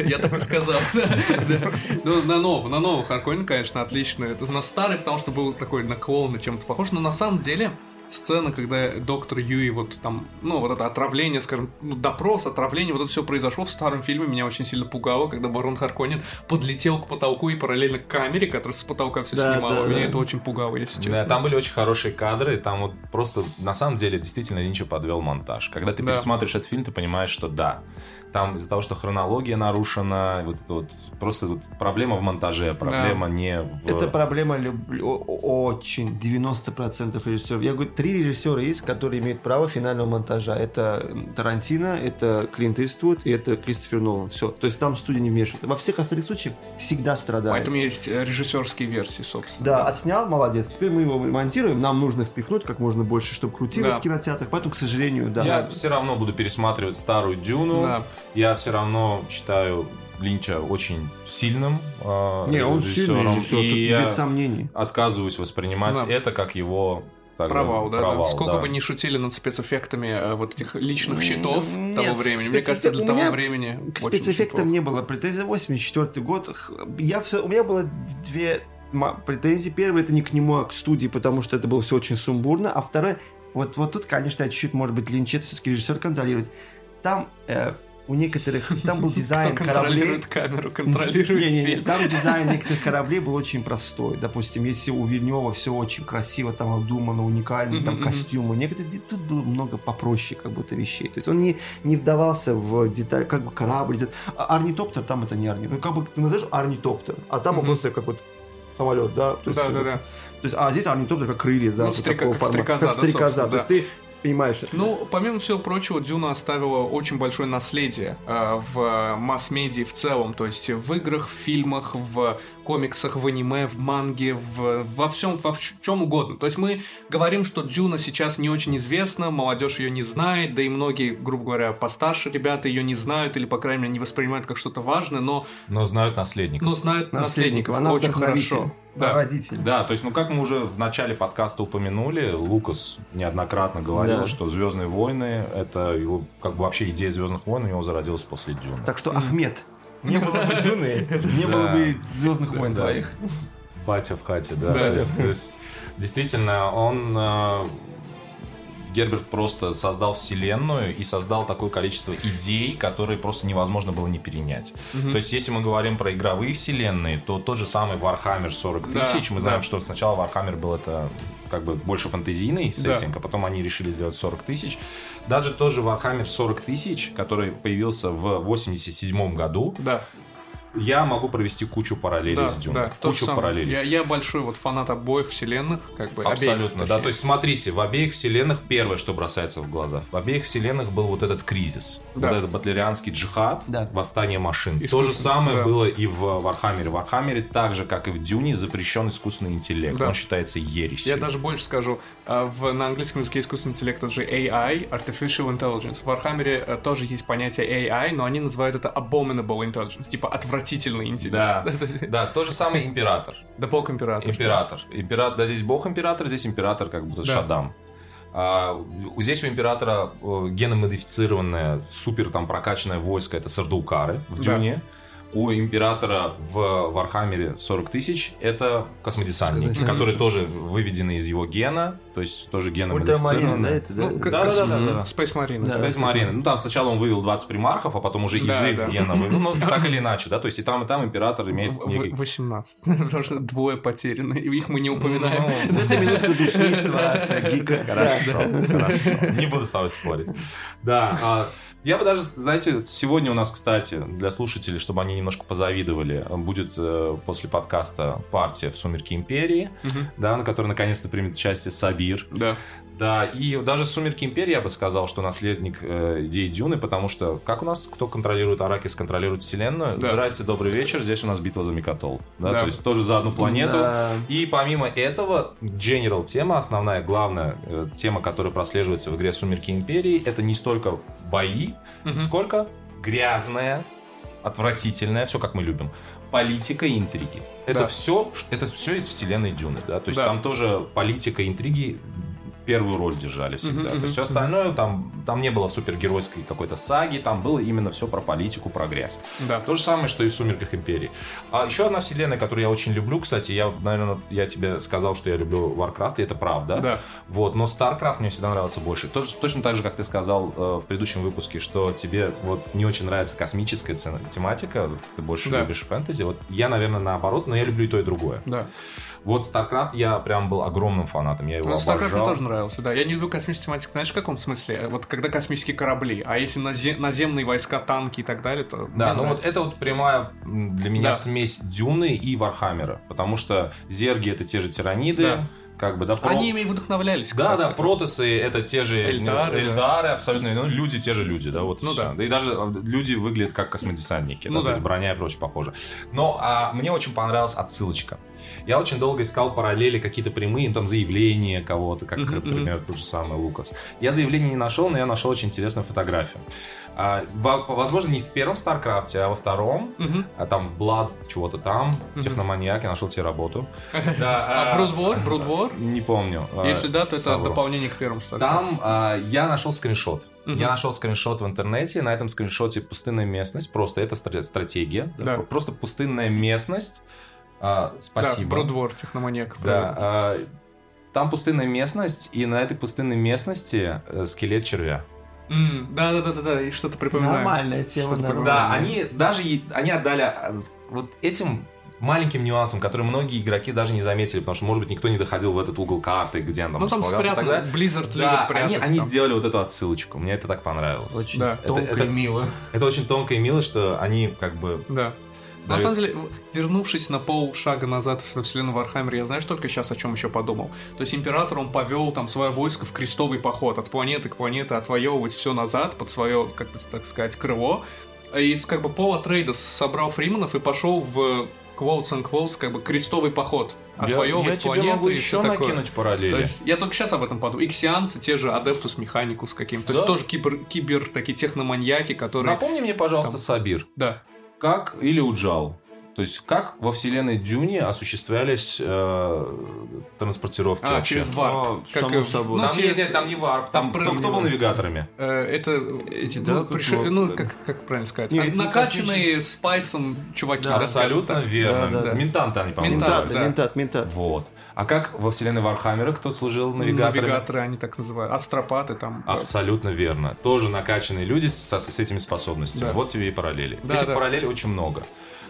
Я так и сказал. [LAUGHS] Ну, на нового, на нового Харконин, конечно, отлично. Это на старый, потому что был такой на клоуна чем-то похож. Но на самом деле сцена, когда доктор Юи вот там, ну, вот это отравление, скажем, ну, допрос, отравление, вот это все произошло в старом фильме, меня очень сильно пугало, когда барон Харконин подлетел к потолку и параллельно к камере, которая с потолка все Да, снимала. да, Меня да. это очень пугало, если честно. Да, там были очень хорошие кадры, там вот просто, на самом деле, действительно Линча подвел монтаж. Когда ты Да. пересматриваешь этот фильм, ты понимаешь, что да, там из-за того, что хронология нарушена, вот это вот просто вот проблема в монтаже, проблема не в... Это проблема люб- очень 90% режиссеров. Я говорю, три режиссера есть, которые имеют право финального монтажа. Это Тарантино, это Клинт Иствуд и это Кристофер Нолан. Все. То есть там студия не вмешивается. Во всех остальных случаях всегда страдает. Поэтому есть э, режиссерские версии, собственно. Да, отснял, молодец. Теперь мы его монтируем. Нам нужно впихнуть как можно больше, чтобы крутилось Да. в кинотеатрах. Поэтому, к сожалению, да. Я все равно буду пересматривать старую Дюну. Да. Я все равно считаю Линча очень сильным э, Не, он сильный режиссер, и тут я без сомнений. отказываюсь воспринимать Да. это как его так Провал, да, провал, да. Сколько да. бы ни шутили над спецэффектами э, вот этих личных щитов нет, того времени, мне спецэффект- кажется, для у того меня времени К спецэффектам не было претензий. 84 год. Я все, у меня было две претензии. Первая это не к нему, а к студии, потому что это было все очень сумбурно. А вторая, вот, вот тут, конечно, я чуть-чуть, может быть, Линч это все-таки режиссер контролирует. Там э, у некоторых, там был [LAUGHS] дизайн Кто кораблей. контролирует камеру, контролирует Не-не-не, фильм. там дизайн [LAUGHS] некоторых кораблей был очень простой. Допустим, если у Вильнева все очень красиво, там обдумано, уникально, там костюмы. Некоторые тут было много попроще, как будто вещей. То есть он не, не вдавался в деталь, как бы корабль. где- А Орнитоптер там это не орнитоптер. Ну, как бы ты называешь орнитоптер, а там он просто как вот самолет, да? Да, да, да. То есть, а здесь орнитоптер как крылья, да, Ну, вот такого как формата. стрекоза, Как да, стрекоза. собственно, То есть ты понимаешь, Ну, помимо всего прочего, Дюна оставила очень большое наследие э, в масс-медиа в целом, то есть в играх, в фильмах, в комиксах, в аниме, в манге, в, во всем, во чем угодно. То есть мы говорим, что Дюна сейчас не очень известна, молодежь ее не знает, да и многие, грубо говоря, постарше ребята ее не знают или, по крайней мере, не воспринимают как что-то важное, но, Но знают наследников. но знают наследников, наследников, она очень хорошо. Да. родитель. Да, то есть, ну как мы уже в начале подкаста упомянули, Лукас неоднократно говорил, Да. что Звездные войны это его как бы вообще идея Звездных войн у него зародилась после Дюны. Так что, Ахмед, [LAUGHS] не было бы Дюны, не было бы Звездных войн твоих. Батя в хате, да. Действительно, он э, Герберт просто создал вселенную и создал такое количество идей, которые просто невозможно было не перенять. Мгм. То есть, если мы говорим про игровые вселенные, то тот же самый Warhammer 40 Да, тысяч, мы знаем, да. что сначала Warhammer был это как бы больше фантазийный Да. сеттинг, а потом они решили сделать 40 тысяч. Даже тот же Warhammer 40 тысяч, который появился в 87 году, Да, я могу провести кучу параллелей да, с Дюной. да, кучу самое. параллелей. Я, я большой вот фанат обоих вселенных, как бы обеих, Абсолютно, да. точнее. То есть, смотрите, в обеих вселенных первое, что бросается в глаза, в обеих вселенных был вот этот кризис, Да. вот этот батлерианский джихад, Да. восстание машин. Искусственный, То же самое да. было и в Вархаммере. В Вархаммере, так же, как и в Дюне, запрещен искусственный интеллект. Да. Он считается ересью. Я даже больше скажу, а, в, на английском языке искусственный интеллект это же AI, Artificial Intelligence. В Warhammer э, тоже есть понятие AI, но они называют это Abominable Intelligence, типа отвратительный интеллект. Да, [LAUGHS] да, то же самое император. Да полк император. Император. Император. Да, здесь бог император, здесь император как будто Да. Шадам. А, здесь у императора э, геномодифицированное, супер там прокачанное войско, это сардаукары в Да. У императора в Вархаммере 40 тысяч это космодесантники, которые тоже выведены из его гена, то есть тоже Ультрамарина, геномодифицированные. да, это, да? Ну, Да, да, да, да, да. Space Marine. Да. Space Marine. Ну, там сначала он вывел 20 примархов, а потом уже из Да, их да. гена вывел. Ну, так или иначе, да, то есть и там, и там император имеет В- некий... в- 18. [LAUGHS] Потому что двое потеряны, и их мы не упоминаем. Ну, Это минутка душничества от гика. Хорошо, хорошо. Не буду с тобой спорить. Да, а, я бы даже, знаете, сегодня у нас, кстати, для слушателей, чтобы они немножко позавидовали, будет э, после подкаста партия в «Сумерки Империи», Мгм. да, на которой наконец-то примет участие Сабир. Да. Да, и даже «Сумерки Империи» я бы сказал, что наследник э, идеи Дюны, потому что, как у нас, кто контролирует Аракис, контролирует Вселенную? Да. Здрасте, добрый вечер, здесь у нас битва за Микотол. Да, Да. то есть тоже за одну планету. Да. И помимо этого, General тема, основная, главная э, тема, которая прослеживается в игре «Сумерки Империи», это не столько бои, Мгм. сколько грязная, отвратительная, все как мы любим, политика и интриги. Это Да. все, это все из вселенной Дюны, да. То есть Да. там тоже политика и интриги первую роль держали всегда. Мгм, То есть все остальное там, там не было супергеройской какой-то саги, там было именно все про политику, про грязь. Да. То же самое, что и в «Сумерках Империи». А еще одна вселенная, которую я очень люблю, кстати, я, наверное, я тебе сказал, что я люблю Warcraft, и это правда. Да. Вот, но StarCraft мне всегда нравился больше. Тоже, точно так же, как ты сказал э, в предыдущем выпуске, что тебе вот не очень нравится космическая тематика, вот ты больше Да. любишь фэнтези. Вот я, наверное, наоборот, но я люблю и то, и другое. Да. Вот StarCraft я прям был огромным фанатом, я его Ну, StarCraft мне обожал. тоже нравился, да. Я не люблю космическую тематику, знаешь, в каком смысле? Вот когда космические корабли, а если назе- наземные войска, танки и так далее, то... Да, ну вот это вот прямая для меня Да. смесь Дюны и Вархаммера, потому что зерги это те же тираниды, Да. как бы, да, про- Они ими вдохновлялись, Да, кстати. да, протоссы это те же эльдары, ну, да. эльдары, абсолютно, ну, люди те же люди, да, вот Ну всё. да. И даже э, люди выглядят как космодесантники, Ну да, то да. есть броня и прочее похоже. Но а, мне очень понравилась отсылочка. Я очень долго искал параллели, какие-то прямые, ну, там заявления кого-то, как, например, тот же самый Лукас. Я заявление не нашел, но я нашел очень интересную фотографию. А, во- возможно, не в первом Старкрафте, а во втором. А там Блад чего-то там, Мгм. техноманьяк, я нашел тебе работу. [LAUGHS] А Да, Брудвор? [LAUGHS] Брудвор? Не помню. а, Если да, то это дополнение к первому старту. Там а, я нашел скриншот. Я нашел скриншот в интернете. На этом скриншоте пустынная местность. Просто это стра- стратегия. Да. Про- Просто пустынная местность. А, Да, спасибо. Брудвор, техноманьяк. Да, а, там пустынная местность, и на этой пустынной местности э, скелет червя. М, Да, да, да, да, да, и что-то припоминаю. Нормальная тема, нормальная. Да, они даже они отдали а, вот этим маленьким нюансом, который многие игроки даже не заметили, потому что, может быть, никто не доходил в этот угол карты, где он там Ну там далее. Blizzard Да, любит они, они там. сделали вот эту отсылочку. Мне это так понравилось. Очень Да. тонко Это- это- и мило. Это очень тонко и мило, что они как бы... Да. На самом деле, вернувшись на пол шага назад в вселенную Вархаммер, я знаешь только сейчас о чем еще подумал. То есть император, он повел там свое войско в крестовый поход от планеты к планете, отвоевывать все назад под свое, как бы так сказать, крыло. И как бы Пол Атрейдес собрал фриманов и пошел в quotes and quotes, как бы крестовый поход. Я, Отвоевывать я тебе планеты могу еще такое. накинуть параллели. То есть, я только сейчас об этом подумал. Иксианцы, те же Adeptus Mechanicus каким-то. То есть Да. тоже кибер, кибер такие техноманьяки, которые... Напомни мне, пожалуйста, Там- Сабир. Да. Как или Уджал? То есть, как во вселенной Дюны осуществлялись э, транспортировки А, вообще? через варп. А, Как само собой. ну, там, через- нет, нет, там не варп. Там, там кто, кто был навигаторами? Э, Это Эти, ну, да, как приши- вот, ну да. как, как правильно сказать, Не, а- ну, накачанные спайсом чуваки. Да, да, Абсолютно так. верно. Да, да, да. Ментанты они, по-моему, Ментанты, назывались. да. Ментат, ментат. Вот. А как во вселенной Вархаммера кто служил навигаторами? Навигаторы они так называют. Астропаты там. Абсолютно верно. Тоже накачанные люди со- с, этими способностями. Да. Вот тебе и параллели. Да, Этих да. параллелей очень много.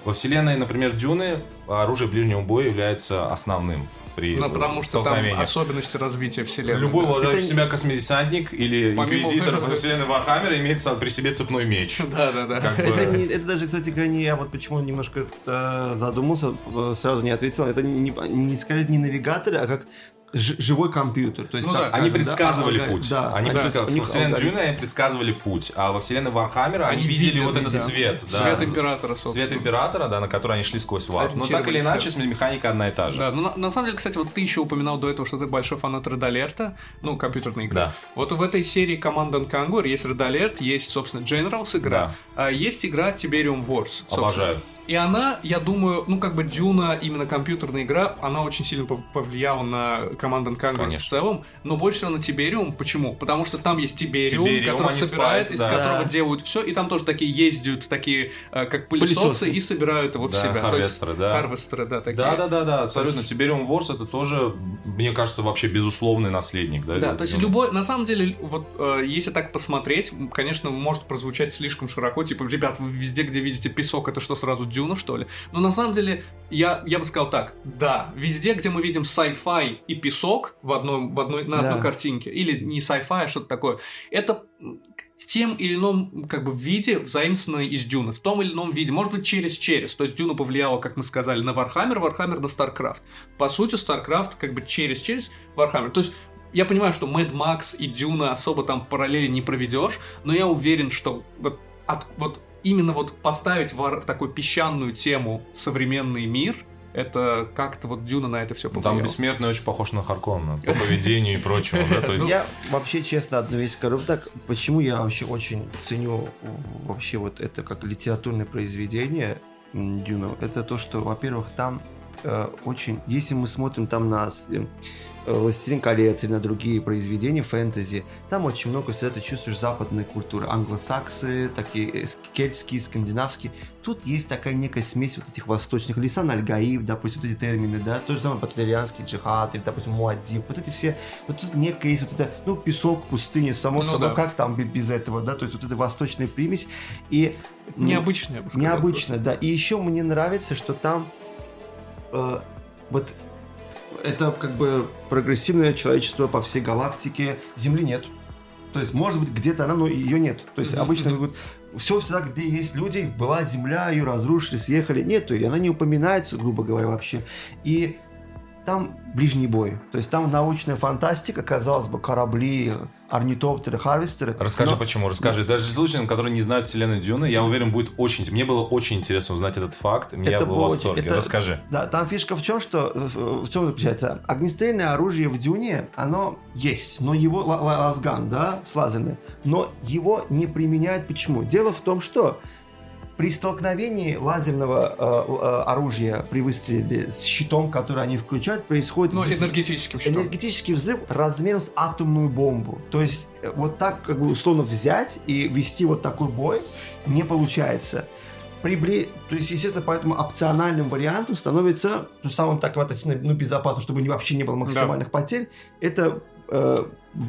Во вселенной, например, Дюны оружие ближнего боя является основным при Ну, потому что там особенности развития вселенной. Любой да. уважающий Это- себя космодесантник или Помимо- инквизитор во вселенной Вархаммера имеет при себе цепной меч. [LAUGHS] Да, да, да. Как бы- Это, не- это даже, кстати, говоря, не я вот почему немножко э, задумался, э, сразу не ответил. Это не, не сказать не навигаторы, а как живой компьютер. То есть, Ну так да. скажем, Они да, предсказывали алгоритм. путь. Да, они они- предска- у них Во вселенной. Дюны они предсказывали путь, а во вселенной Вархаммера они, Они видели вот этот да. свет. да. Свет императора, собственно. Свет императора, да, на который они шли сквозь варп. Но так или иначе, механика одна и та же. Да, ну на, на самом деле, кстати, вот ты еще упоминал до этого, что ты большой фанат Red Alert, ну, компьютерной игры. Да. Вот в этой серии Command and Conquer есть Red Alert, есть, собственно, Generals игра, а есть игра Tiberium Wars. собственно. Обожаю. И она, я думаю, ну как бы Дюна, именно компьютерная игра, она очень сильно пов- повлияла на Command and Conquer в целом, но больше всего на Тибериум. Почему? Потому что там есть Тибериум, Тибериум, который собирает, Spice, из да. которого делают все, и там тоже такие ездят, такие э, как пылесосы, Пылесосы. и собирают его в Да, себя. То есть харвестеры, да. Харвестеры, да, такие. Да, да, да, да, абсолютно. Tiberium Wars это тоже, мне кажется, вообще безусловный наследник. Да, Да, то есть любой, на самом деле, вот э, если так посмотреть, конечно, может прозвучать слишком широко, типа, ребят, вы везде, где видите песок, это что, сразу дюна, что ли? Но на самом деле, я, я бы сказал так, да, везде, где мы видим sci-fi и песок в одной, в одной, на Да. одной картинке, или не sci-fi, а что-то такое, это в тем или ином как бы виде заимствовано из Дюны, в том или ином виде, может быть через через, то есть Дюна повлияла, как мы сказали, на Warhammer, Warhammer на StarCraft. По сути, StarCraft как бы через через Warhammer. То есть я понимаю, что Mad Max и Дюна особо там параллели не проведешь, но я уверен, что вот, от- вот именно вот поставить в такую песчаную тему современный мир, это как-то вот Дюна на это все повлияла. Там бессмертный очень похож на Харконна по поведению и прочему. да, то есть- Я вообще честно одну вещь скажу так, почему я вообще очень ценю вообще вот это как литературное произведение, м, Дюну, это то, что, во-первых, там э, очень... Если мы смотрим там на э, «Властелин колец» или на другие произведения фэнтези, там очень много всегда ты чувствуешь западной культуры. Англосаксы, такие э, кельтские, скандинавские. Тут есть такая некая смесь вот этих восточных. Лисан Аль-Гаиб, допустим, вот эти термины, да, то же самое батарианский джихад, или, допустим, муаддиб. Вот эти все... Вот тут некая есть вот это, ну, песок, пустыня, само Ну собой, да. как там бе- без этого, да, то есть вот эта восточная примесь. И Необычно, я бы сказал. Необычно, да. И еще мне нравится, что там э, вот это как бы прогрессивное человечество по всей галактике. Земли нет. То есть, может быть, где-то она, но ее нет. То есть, Мгм, обычно вот все всегда, где есть люди, была земля, ее разрушили, съехали. Нету ее, она не упоминается, грубо говоря, вообще. И там ближний бой. То есть там научная фантастика, казалось бы, корабли, орнитоптеры, харвестеры. Расскажи, но- почему, расскажи. Даже слушателям, которые не знают вселенную Дюны, я уверен, будет очень... Мне было очень интересно узнать этот факт, я Это был в очень- восторге. это- Расскажи. Да, там фишка в чем, что в чем заключается? Огнестрельное оружие в Дюне, оно есть, но его ла- ла- лазган, да, с лазерным, но его не применяют. Почему? Дело в том, что при столкновении лазерного э, э, оружия при выстреле с щитом, который они включают, происходит Ну, вз- энергетическим щитом. энергетический взрыв размером с атомную бомбу. То есть э, вот так как бы условно взять и вести вот такой бой не получается. При бле- То есть, естественно, поэтому опциональным вариантом становится, ну, самым так относительно ну, безопасным, чтобы вообще не было максимальных потерь, это э,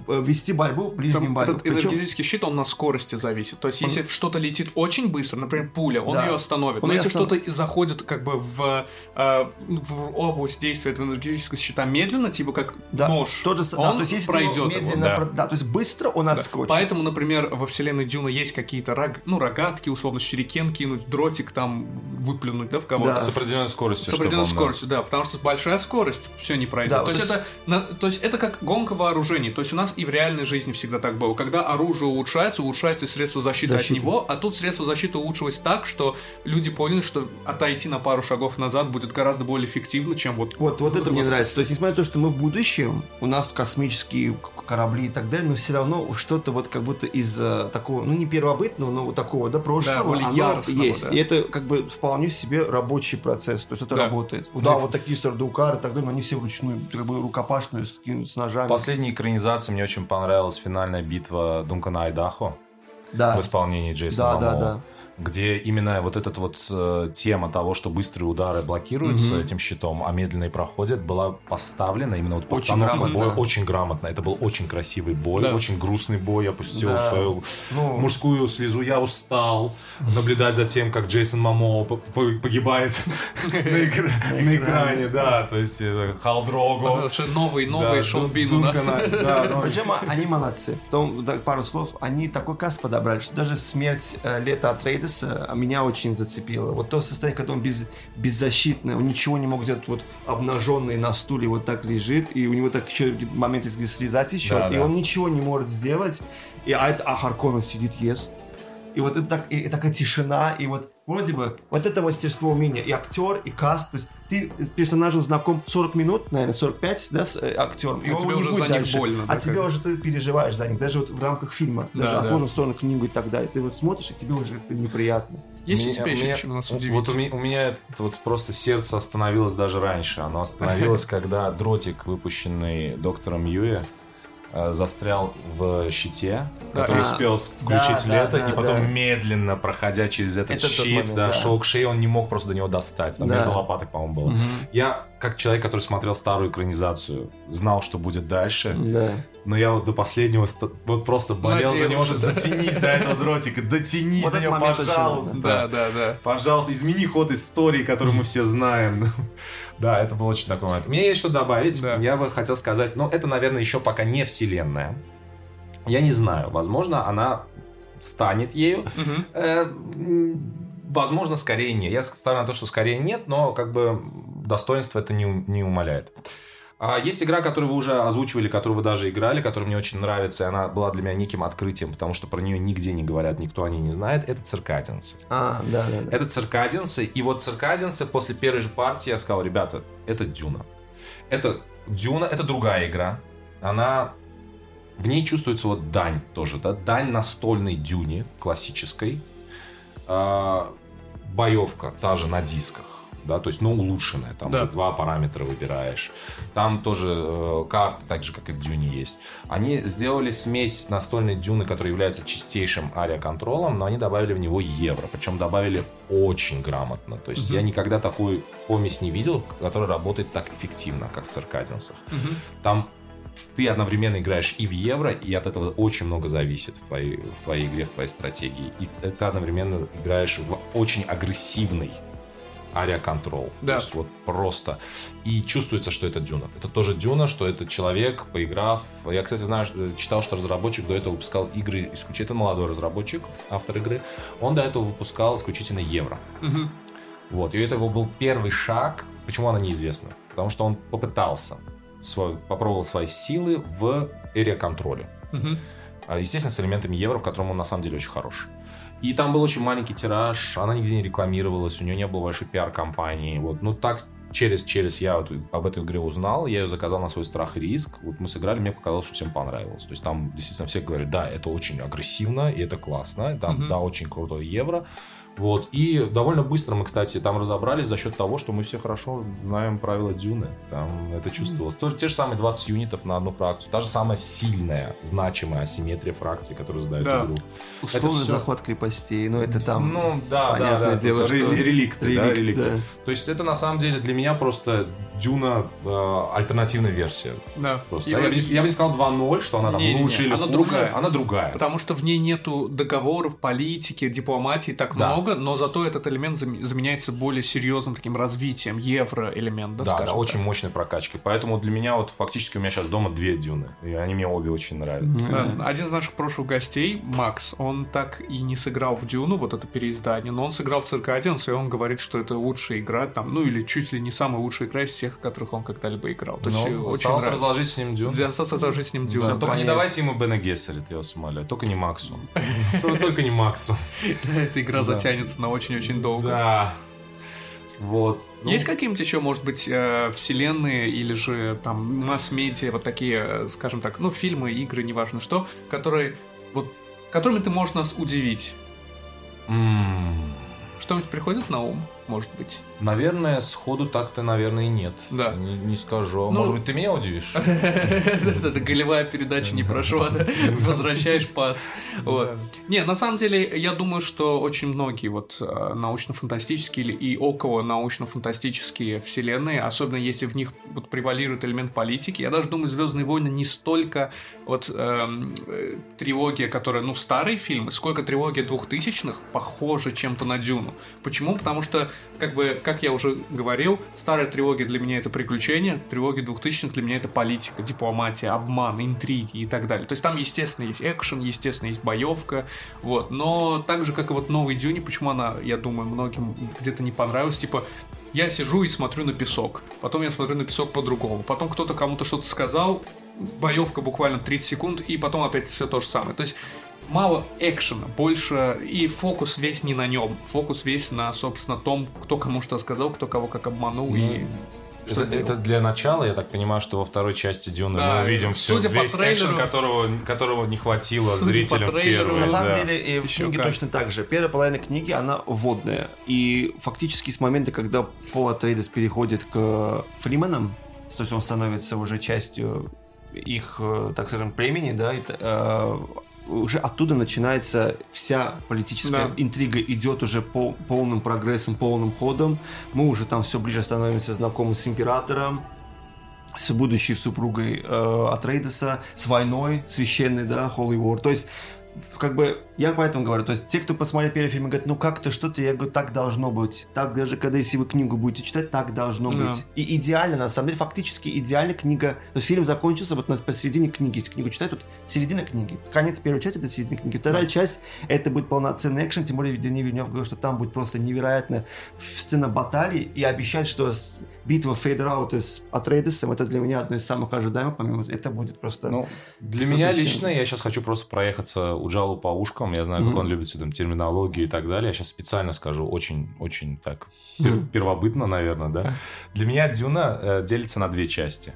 вести борьбу в ближнем Там бою. этот Причем- энергетический щит, он на скорости зависит. То есть, если что-то летит очень быстро, например, пуля, он Да. ее остановит. Он Но если останов- что-то заходит как бы в, э, в область действия этого энергетического щита медленно, типа как да, нож, тот же, с- да, он то есть, если его пройдет его. медленно да. про- да, то есть быстро он Да. отскочит. Поэтому, например, во вселенной Дюна есть какие-то рог- ну, рогатки, условно, щурикен кинуть, дротик там выплюнуть, да, в кого-то. Да. С определенной скоростью. С определенной он, скоростью, да, потому что большая скорость все не пройдет. Да, то, вот есть то это, на- то есть это как гонка вооружений. То есть у нас и в реальной жизни всегда так было. Когда оружие улучшается, улучшается и средства защиты Защита. от него, а тут средства защиты улучшилось так, что люди поняли, что отойти на пару шагов назад будет гораздо более эффективно, чем вот... Вот, вот это мне Вот. нравится. То есть, несмотря на то, что мы в будущем, у нас космические корабли и так далее, но все равно что-то вот как будто из э, такого, ну не первобытного, но вот такого, да, прошлого, более оно есть. да. И это как бы вполне себе рабочий процесс. То есть это Да. работает. Ну да, и вот в- такие сардукары и так далее, но они все вручную, как бы рукопашную, с, с В ножами. последней экранизации мне очень понравилась финальная битва Дункана Айдахо Да. в исполнении Джейсона Да, да, Момоа. да. Где именно вот эта вот э, тема того, что быстрые удары блокируются Мгм. этим щитом, а медленные проходят, была поставлена именно вот Очень постановка грамотно. боя очень грамотно. Это был очень красивый бой, Да. очень грустный бой. Я пустил Да. свою Ну, мужскую слезу. Я устал наблюдать за тем, как Джейсон Мамо погибает на экра- на экране. Да, то есть Халдрого. Новый, новый Да, Шон Дун- Бин у нас. Да, [LAUGHS] Причем они молодцы. Да, пару слов, они такой каст подобрали, что даже смерть э, Лета Атрейдеса а, меня очень зацепила. Вот то состояние, когда он без, беззащитный, он ничего не мог сделать, вот обнаженный на стуле вот так лежит, и у него так еще момент, где слеза течет, Да, и да. он ничего не может сделать, и, а, а Харконнен сидит, ест. И вот это так, и, и такая тишина, и вот вроде бы вот это мастерство умения, и актер, и каст, то есть ты с персонажем знаком 40 минут, наверное, 45, да, с э, актером, и А он тебе уже за них дальше. больно, а тебе уже ты переживаешь за них, даже вот в рамках фильма, Да, даже да. отложим в сторону книгу и так далее. Ты вот смотришь, и тебе уже как-то неприятно. Есть у Меня- тебя еще меня- чем нас Вот удивить? у меня, у меня это вот просто сердце остановилось даже раньше. Оно остановилось, [LAUGHS] когда дротик, выпущенный доктором Юэ, э, застрял в щите, Да, который и- успел включить да, лето, да, и потом да. медленно, проходя через этот Это щит, момент, да, да. шел к шее, он не мог просто до него достать. Там Да. между лопаток, по-моему, было. Я, как человек, который смотрел старую экранизацию, знал, что будет дальше, Да. но я вот до последнего вот просто болел за него, что да. дотянись до этого дротика, дотянись Вот до него, пожалуйста. Да, да, да. Пожалуйста, измени ход истории, которую мы все знаем. Да, это был очень такой момент. Мне есть что добавить. Да. Я бы хотел сказать, ну, это, наверное, еще пока не вселенная. Я не знаю, возможно, она станет ею. М, Возможно, скорее нет. Я ставлю на то, что скорее нет, но как бы достоинство это не, у- не умаляет. А есть игра, которую вы уже озвучивали, которую вы даже играли, которая мне очень нравится, и она была для меня неким открытием, потому что про нее нигде не говорят, никто о ней не знает. Это Circadians. А, да, да, да. Это Circadians ы. И вот Circadians ы после первой же партии я сказал, ребята, это Дюна. Это Дюна, это другая игра. Она... В ней чувствуется вот дань тоже, да? Дань настольной Дюне, классической. А, боевка та же на дисках да, то есть, но улучшенная. Там Да. уже два параметра выбираешь. Там тоже э, карты, так же, как и в Дюне есть. Они сделали смесь настольной Дюны, которая является чистейшим ариаконтролом, но они добавили в него евро. Причем добавили очень грамотно. То есть, я никогда такую помесь не видел, которая работает так эффективно, как в Циркадинсах. Мгм. Там ты одновременно играешь и в евро, и от этого очень много зависит в твоей, в твоей игре, в твоей стратегии. И ты одновременно играешь в очень агрессивный ариаконтрол. Да. То есть вот просто. И чувствуется, что это Дюна. Это тоже Дюна, что это человек, поиграв... Я, кстати, знаю, что- читал, что разработчик до этого выпускал игры исключительно молодой разработчик, автор игры. Он до этого выпускал исключительно евро. Мгм. Вот, и это его был первый шаг. Почему она неизвестна? Потому что он попытался, свой- попробовал свои силы в эре контроля. Мгм. А, Естественно, с элементами евро, в котором он на самом деле очень хорош. И там был очень маленький тираж, она нигде не рекламировалась, у нее не было большой пиар-компании. Вот, ну так через через я вот об этой игре узнал, я ее заказал на свой страх и риск. Вот мы сыграли, мне показалось, что всем понравилось. То есть там действительно все говорят, да, это очень агрессивно, и это классно, там, Мгм. да, очень крутой евро. Вот. И довольно быстро мы, кстати, там разобрались за счет того, что мы все хорошо знаем правила Дюны. Там это чувствовалось. Тоже те же самые 20 юнитов на одну фракцию. Та же самая сильная, значимая асимметрия фракций, которую задает Да. игру. Условный всё- захват крепостей, но это там... ну, да, да, понятное да. дело, Ре- что- Реликты, да, Реликт, реликты. да. То есть это на самом деле для меня просто Дюна э, альтернативная версия. Да. Просто. И Да, я, бы не, я бы не сказал 2.0, что она там Не-не-не, лучше или она хуже. другая. Она другая. Потому что в ней нету договоров, политики, дипломатии так Да. много, но зато этот элемент зам- заменяется более серьезным таким развитием, евро-элемент, да, Да, да, скажем очень так. мощной прокачкой. Поэтому для меня вот фактически у меня сейчас дома две дюны. И они мне обе очень нравятся. Да, Один из наших прошлых гостей, Макс, он так и не сыграл в Дюну, вот это переиздание, но он сыграл в Циркадианс, и он говорит, что это лучшая игра, там, ну или чуть ли не самая лучшая игра из всех, в которых он когда-либо играл. То есть, э, Ну, очень осталось нравится. разложить с ним дюн. Да, осталось разложить с ним Да, Дюну. только не конец. давайте ему Бена Гессерит, я вас умоляю. Только не Максу. [LAUGHS] Только- не Максу. Эта игра Да. Затянется на очень-очень долго. Да. Вот. Ну, Есть какие-нибудь еще, может быть, э, вселенные или же там масс-медиа, вот такие, э, скажем так, ну, фильмы, игры, неважно что, которые вот которыми ты можешь нас удивить? м, Что-нибудь приходит на ум, может быть? Наверное, сходу так-то, наверное, и нет. Да. Не, не скажу. Ну- Может быть, ты меня удивишь? [LAUGHS] Это голевая передача не прошла? [LAUGHS] Возвращаешь пас. Не, на самом деле, я думаю, что очень многие вот э, научно-фантастические и около научно-фантастические вселенные, особенно если в них вот превалирует элемент политики, я даже думаю, Звездные войны не столько вот эм, э, трилогия, которая, ну, старые фильмы, сколько трилогия двухтысячных похожа чем-то на Дюну. Почему? Потому что, как бы, как я уже говорил, старая трилогия для меня это приключения, трилогия двухтысячных для меня это политика, дипломатия, обман, интриги и так далее. То есть там, естественно, есть экшен, естественно, есть боевка, вот. Но так же, как и вот новый Дюни, почему она, я думаю, многим где-то не понравилась, типа, я сижу и смотрю на песок, потом я смотрю на песок по-другому, потом кто-то кому-то что-то сказал, боевка буквально 30 секунд, и потом опять все то же самое. То есть мало экшена, больше и фокус весь не на нем, фокус весь на, собственно, том, кто кому что сказал, кто кого как обманул и что Это, сделал. это для начала, я так понимаю, что во второй части Дюны Да, мы увидим все, судя по весь трейлеру- экшен, которого, которого не хватило Судя по зрителям в трейлеру- первой. На самом да. деле, и в Ещё книге как. точно так же. Первая половина книги, она вводная. И фактически с момента, когда Пол Атрейдес переходит к Фрименам, то есть он становится уже частью их, э, так скажем, племени, да, это, э, уже оттуда начинается вся политическая Да. интрига идет уже по полным прогрессом, полным ходом. Мы уже там все ближе становимся знакомы с императором, с будущей супругой э, Атрейдеса, с войной священной, да, Holy War. То есть, как бы, я поэтому говорю, то есть, те, кто посмотрел первый фильм, говорят, ну как-то что-то, я говорю, так должно быть. Так даже, когда если вы книгу будете читать, так должно Да. быть. И идеально, на самом деле, фактически идеально книга, то есть, фильм закончился вот на посередине книги, если книгу читать, тут середина книги. Конец первой части, это середина книги. Вторая часть, это будет полноценный экшен, тем более Дени Вильнев говорил, что там будет просто невероятно сцена баталий, и обещать, что битва Фейдраут с Атрейдесом, это для меня одно из самых ожидаемых, помимо это будет просто... Ну, для меня лично, я сейчас хочу просто проехаться Джалу по ушкам. Я знаю, как Мгм. он любит всю там терминологию и так далее. Я сейчас специально скажу, очень, очень так пер- первобытно, наверное, да. [LAUGHS] Для меня Дюна э, делится на две части.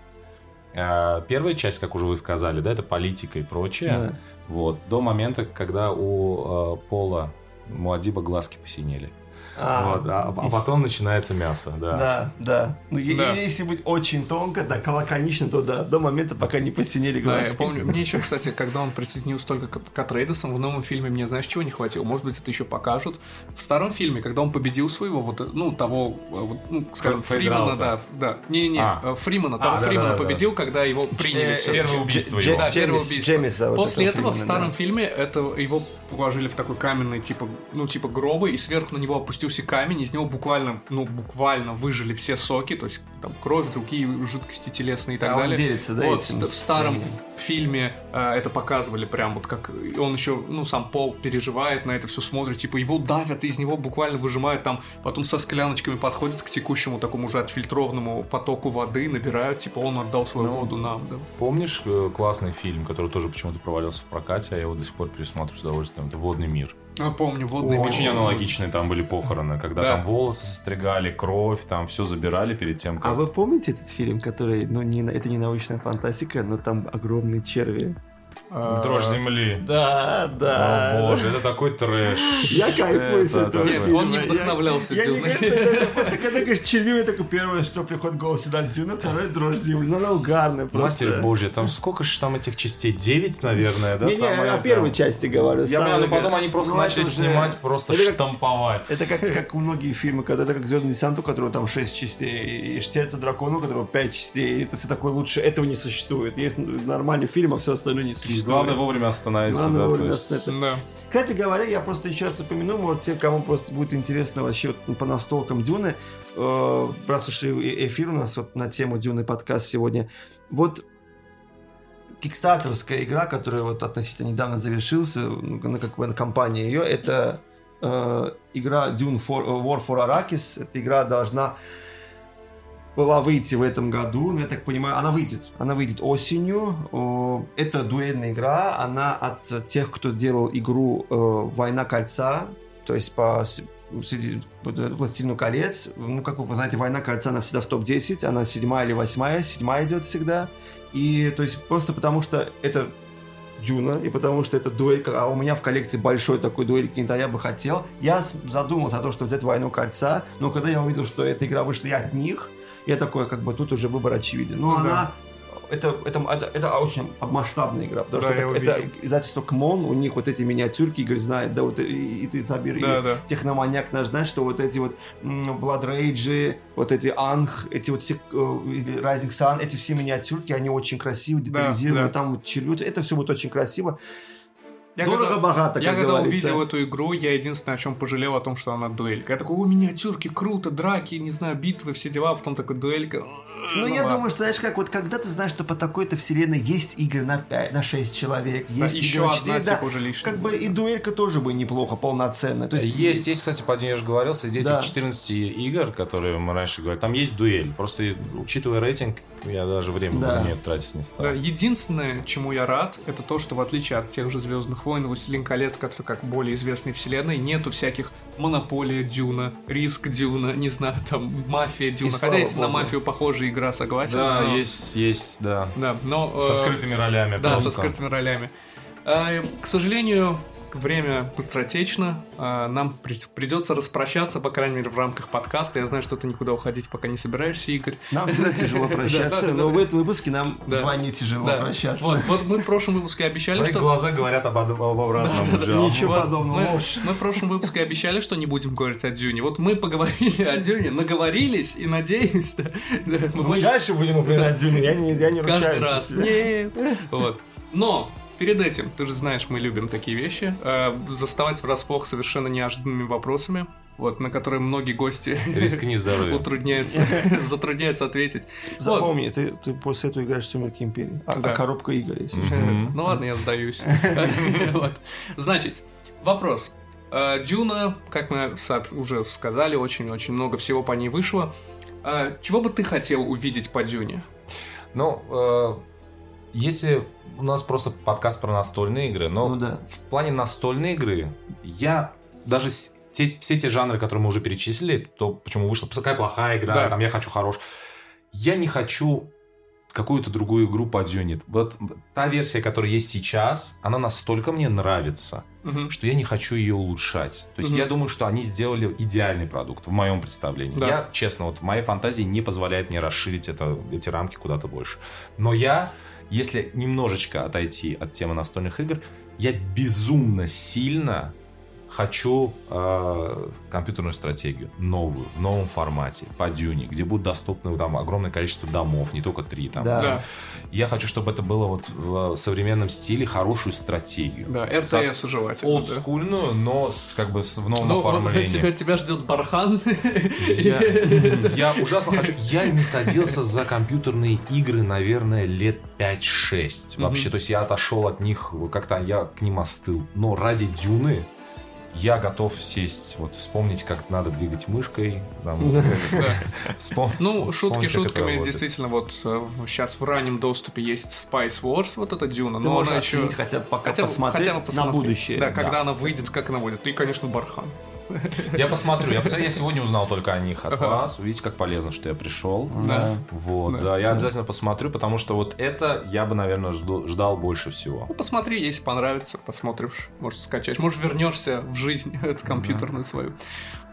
Э, Первая часть, как уже вы сказали, да, это политика и прочее. Да. Вот, до момента, когда у э, Пола Муадиба глазки посинели. А. Вот, а, а потом начинается мясо, да. Да, да. Ну, Да. Если быть очень тонко, так лаконично, то да, до момента, пока не посинели Да, глазки. я помню. Мне еще, кстати, когда он присоединился только к, к Атрейдесам, в новом фильме мне, знаешь, чего не хватило? Может быть, это еще покажут. В старом фильме, когда он победил своего, вот, э, ну, того, э, вот, ну, скажем, Фред Фримана, Граута. да, да. Не-не, А. э, Фримана, того А, да, Фримана да, да, победил, когда его приняли Э, все. Первое убийство его. Да, первое убийство. После этого в старом да. фильме это его положили в такой каменный типа ну типа гроба и сверху на него опустился камень из него буквально ну буквально выжили все соки то есть там кровь другие жидкости телесные и так А он далее. делится, да, вот этим в старом мнением? фильме э, это показывали прям вот как он еще ну сам Пол переживает на это все смотрит типа его давят из него буквально выжимают там потом со скляночками подходят к текущему такому уже отфильтрованному потоку воды набирают типа он отдал свою Ну, воду нам да. Помнишь э, классный фильм, который тоже почему-то провалился в прокате, а я его до сих пор пересматриваю с удовольствием? Это «Водный мир». А, помню водный мир. Очень аналогичные там были похороны, когда Да. там волосы состригали, кровь, там все забирали перед тем, как... А вы помните этот фильм, который, ну, не, это не научная фантастика, но там огромные черви? А, Дрожь земли. Да, да. О боже, это такой трэш. Я кайфую с Это этого Нет, он не вдохновлялся Я, не это, просто когда [LAUGHS] говоришь черви, мне такое первое, что приходит в голову да, Дюна, второе дрожь земли. Ну, она угарная просто. Матерь божья, там сколько же там этих частей? Девять, наверное, да? Не-не, Там, о э, первой части говорю. Я такая- потом они просто Ну, начали снимать, просто это как- штамповать. Это как, как многие фильмы, когда это как Звездный десант, у которого там 6 частей, и Сердце дракона, у которого 5 частей, это все такое лучше. Этого не существует. Есть нормальный фильм, а все остальное не существует. Главное вовремя остановиться, Главное да, то вовремя есть- остановиться. Да. Кстати говоря, я просто еще раз упомяну, может, тем, кому просто будет интересно вообще вот по настолкам Дюны, э, раз уж и- эфир у нас вот на тему Дюны подкаст сегодня. Вот кикстартерская игра, которая вот относительно недавно завершился, ну, на как бы на компании ее, это э, игра Dune for, War for Arrakis. Эта игра должна была выйти в этом году, но я так понимаю, она выйдет. Она выйдет осенью. Это дуэльная игра, она от тех, кто делал игру э, «Война кольца», то есть по среди- «Властелину колец». Ну, как вы знаете, «Война кольца», она всегда в топ-10, она седьмая или восьмая, седьмая идет всегда. И то есть просто потому, что это Дюна, и потому что это дуэль, а у меня в коллекции большой такой дуэль, какие-то я бы хотел. Я задумался о том, что взять «Войну кольца», но когда я увидел, что эта игра вышла и от них, я такой, как бы, тут уже выбор очевиден. Но Ну да. она... Это, это, это, это очень масштабная игра, потому Да, что это, это издательство КМОН, у них вот эти миниатюрки, Игорь знает, да, вот и, и ты забери, Да, и да. техноманьяк наш, знаешь, что вот эти вот Blood Rage, вот эти Анх, эти вот все, э, Rising Sun, эти все миниатюрки, они очень красиво, детализированы, да. там вот челюд, это все будет очень красиво. Я когда- Дорого-богато, как Я когда говорится. увидел эту игру, я единственное, о чем пожалел, о том, что она дуэлька. Я такой, о, миниатюрки, круто, драки, не знаю, битвы, все дела, а потом такой дуэлька. Ну, я думаю, что, знаешь, как вот когда ты знаешь, что по такой-то вселенной есть игры на 5, на 6 человек, Да, есть еще одна, 4, да, типа, уже лишняя. как бы и дуэлька тоже бы неплохо, полноценная. То есть, Есть, есть, кстати, по я же говорил, среди этих Да. 14 игр, которые мы раньше говорили, там есть дуэль. Просто учитывая рейтинг, я даже время Да. на нее тратить не стал. Да, единственное, чему я рад, это то, что в отличие от тех же Звездных войн, Властелин колец, которые как более известные вселенной, нету всяких монополия Дюна, риск Дюна, не знаю, там мафия Дюна. Хотя слава есть на мафию похожая игра, согласен. Да, но- есть, есть, да. Да, но... Со э, скрытыми ролями Да, просто. со скрытыми ролями. А, К сожалению, время быстротечно. А, Нам при- придется распрощаться, по крайней мере, в рамках подкаста. Я знаю, что ты никуда уходить пока не собираешься, Игорь. нам всегда тяжело [LAUGHS] прощаться, но в этом выпуске нам вдвойне тяжело прощаться. Вот, мы в прошлом выпуске обещали, что... глаза говорят об, об обратном. Ничего подобного, мы, ложь. мы в прошлом выпуске обещали, что не будем говорить о Дюне. Вот мы поговорили о Дюне, наговорились и надеемся, мы дальше будем упоминать Дюну, я не, я не каждый ручаюсь. за раз. Нет. Вот. Но перед этим, ты же знаешь, мы любим такие вещи, э, заставать врасплох совершенно неожиданными вопросами, вот, на которые многие гости Рискни здоровья. утрудняются, [LAUGHS] затрудняются ответить. Вот. Запомни, ты, ты после этого играешь в «Сумерки Империи». А, Да. а коробка игр. Мгм. Ну ладно, я сдаюсь. [LAUGHS] Вот. Значит, вопрос. Э, Дюна, как мы уже сказали, очень-очень много всего по ней вышло. Э, Чего бы ты хотел увидеть по Дюне? Ну, э, если у нас просто подкаст про настольные игры, но Ну да. в плане настольной игры я даже с- те- все те жанры, которые мы уже перечислили, то почему вышла какая плохая игра, Да. там я хочу хорош, я не хочу какую-то другую игру по Дюне. Вот та версия, которая есть сейчас, она настолько мне нравится. Мгм. что я не хочу ее улучшать. То есть Мгм. я думаю, что они сделали идеальный продукт в моем представлении. Да. Я, честно, вот моей фантазии не позволяет мне расширить это, эти рамки куда-то больше. Но я, если немножечко отойти от темы настольных игр, я безумно сильно хочу э, компьютерную стратегию новую, в новом формате, по дюне, где будет доступно там огромное количество домов, не только три там. Да. Да, Я хочу, чтобы это было вот в современном стиле хорошую стратегию. да, РТС желательно. да. Олдскульную, но с, как бы с- в новом Ну, оформлении. тебя, тебя ждет бархан. Я, я ужасно хочу. Я не садился за компьютерные игры, наверное, лет 5-6. Вообще, то есть я отошел от них, как-то я к ним остыл. Но ради Дюны я готов сесть, вот вспомнить, как надо двигать мышкой. [LAUGHS] Ну, шутки шутками, действительно, вот сейчас в раннем доступе есть Spice Wars, вот эта Дюна, Ты но можешь она еще... оценить хотя бы пока посмотреть на будущее. Да, когда она выйдет, как она выйдет. И, конечно, Бархан. [LAUGHS] Я посмотрю. Я, я сегодня узнал только о них от вас. Видите, как полезно, что я пришел. Да. Вот, Да. да, я обязательно посмотрю, потому что вот это я бы, наверное, ждал больше всего. Ну, посмотри, если понравится, посмотришь, может, скачаешь, может, вернешься в жизнь [LAUGHS] эту компьютерную свою.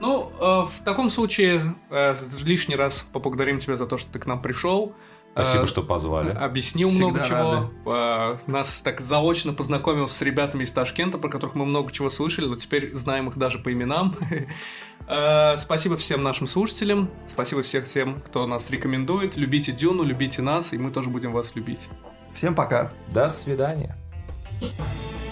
Ну, э, в таком случае э, лишний раз поблагодарим тебя за то, что ты к нам пришел. Спасибо, Э, что позвали. Объяснил Всегда много чего. Э, Нас так заочно познакомил с ребятами из Ташкента, про которых мы много чего слышали, но теперь знаем их даже по именам. Э, [LAUGHS] Спасибо всем нашим слушателям. Спасибо всех тем, кто нас рекомендует. Любите Дюну, любите нас, и мы тоже будем вас любить. Всем пока. До свидания. Thank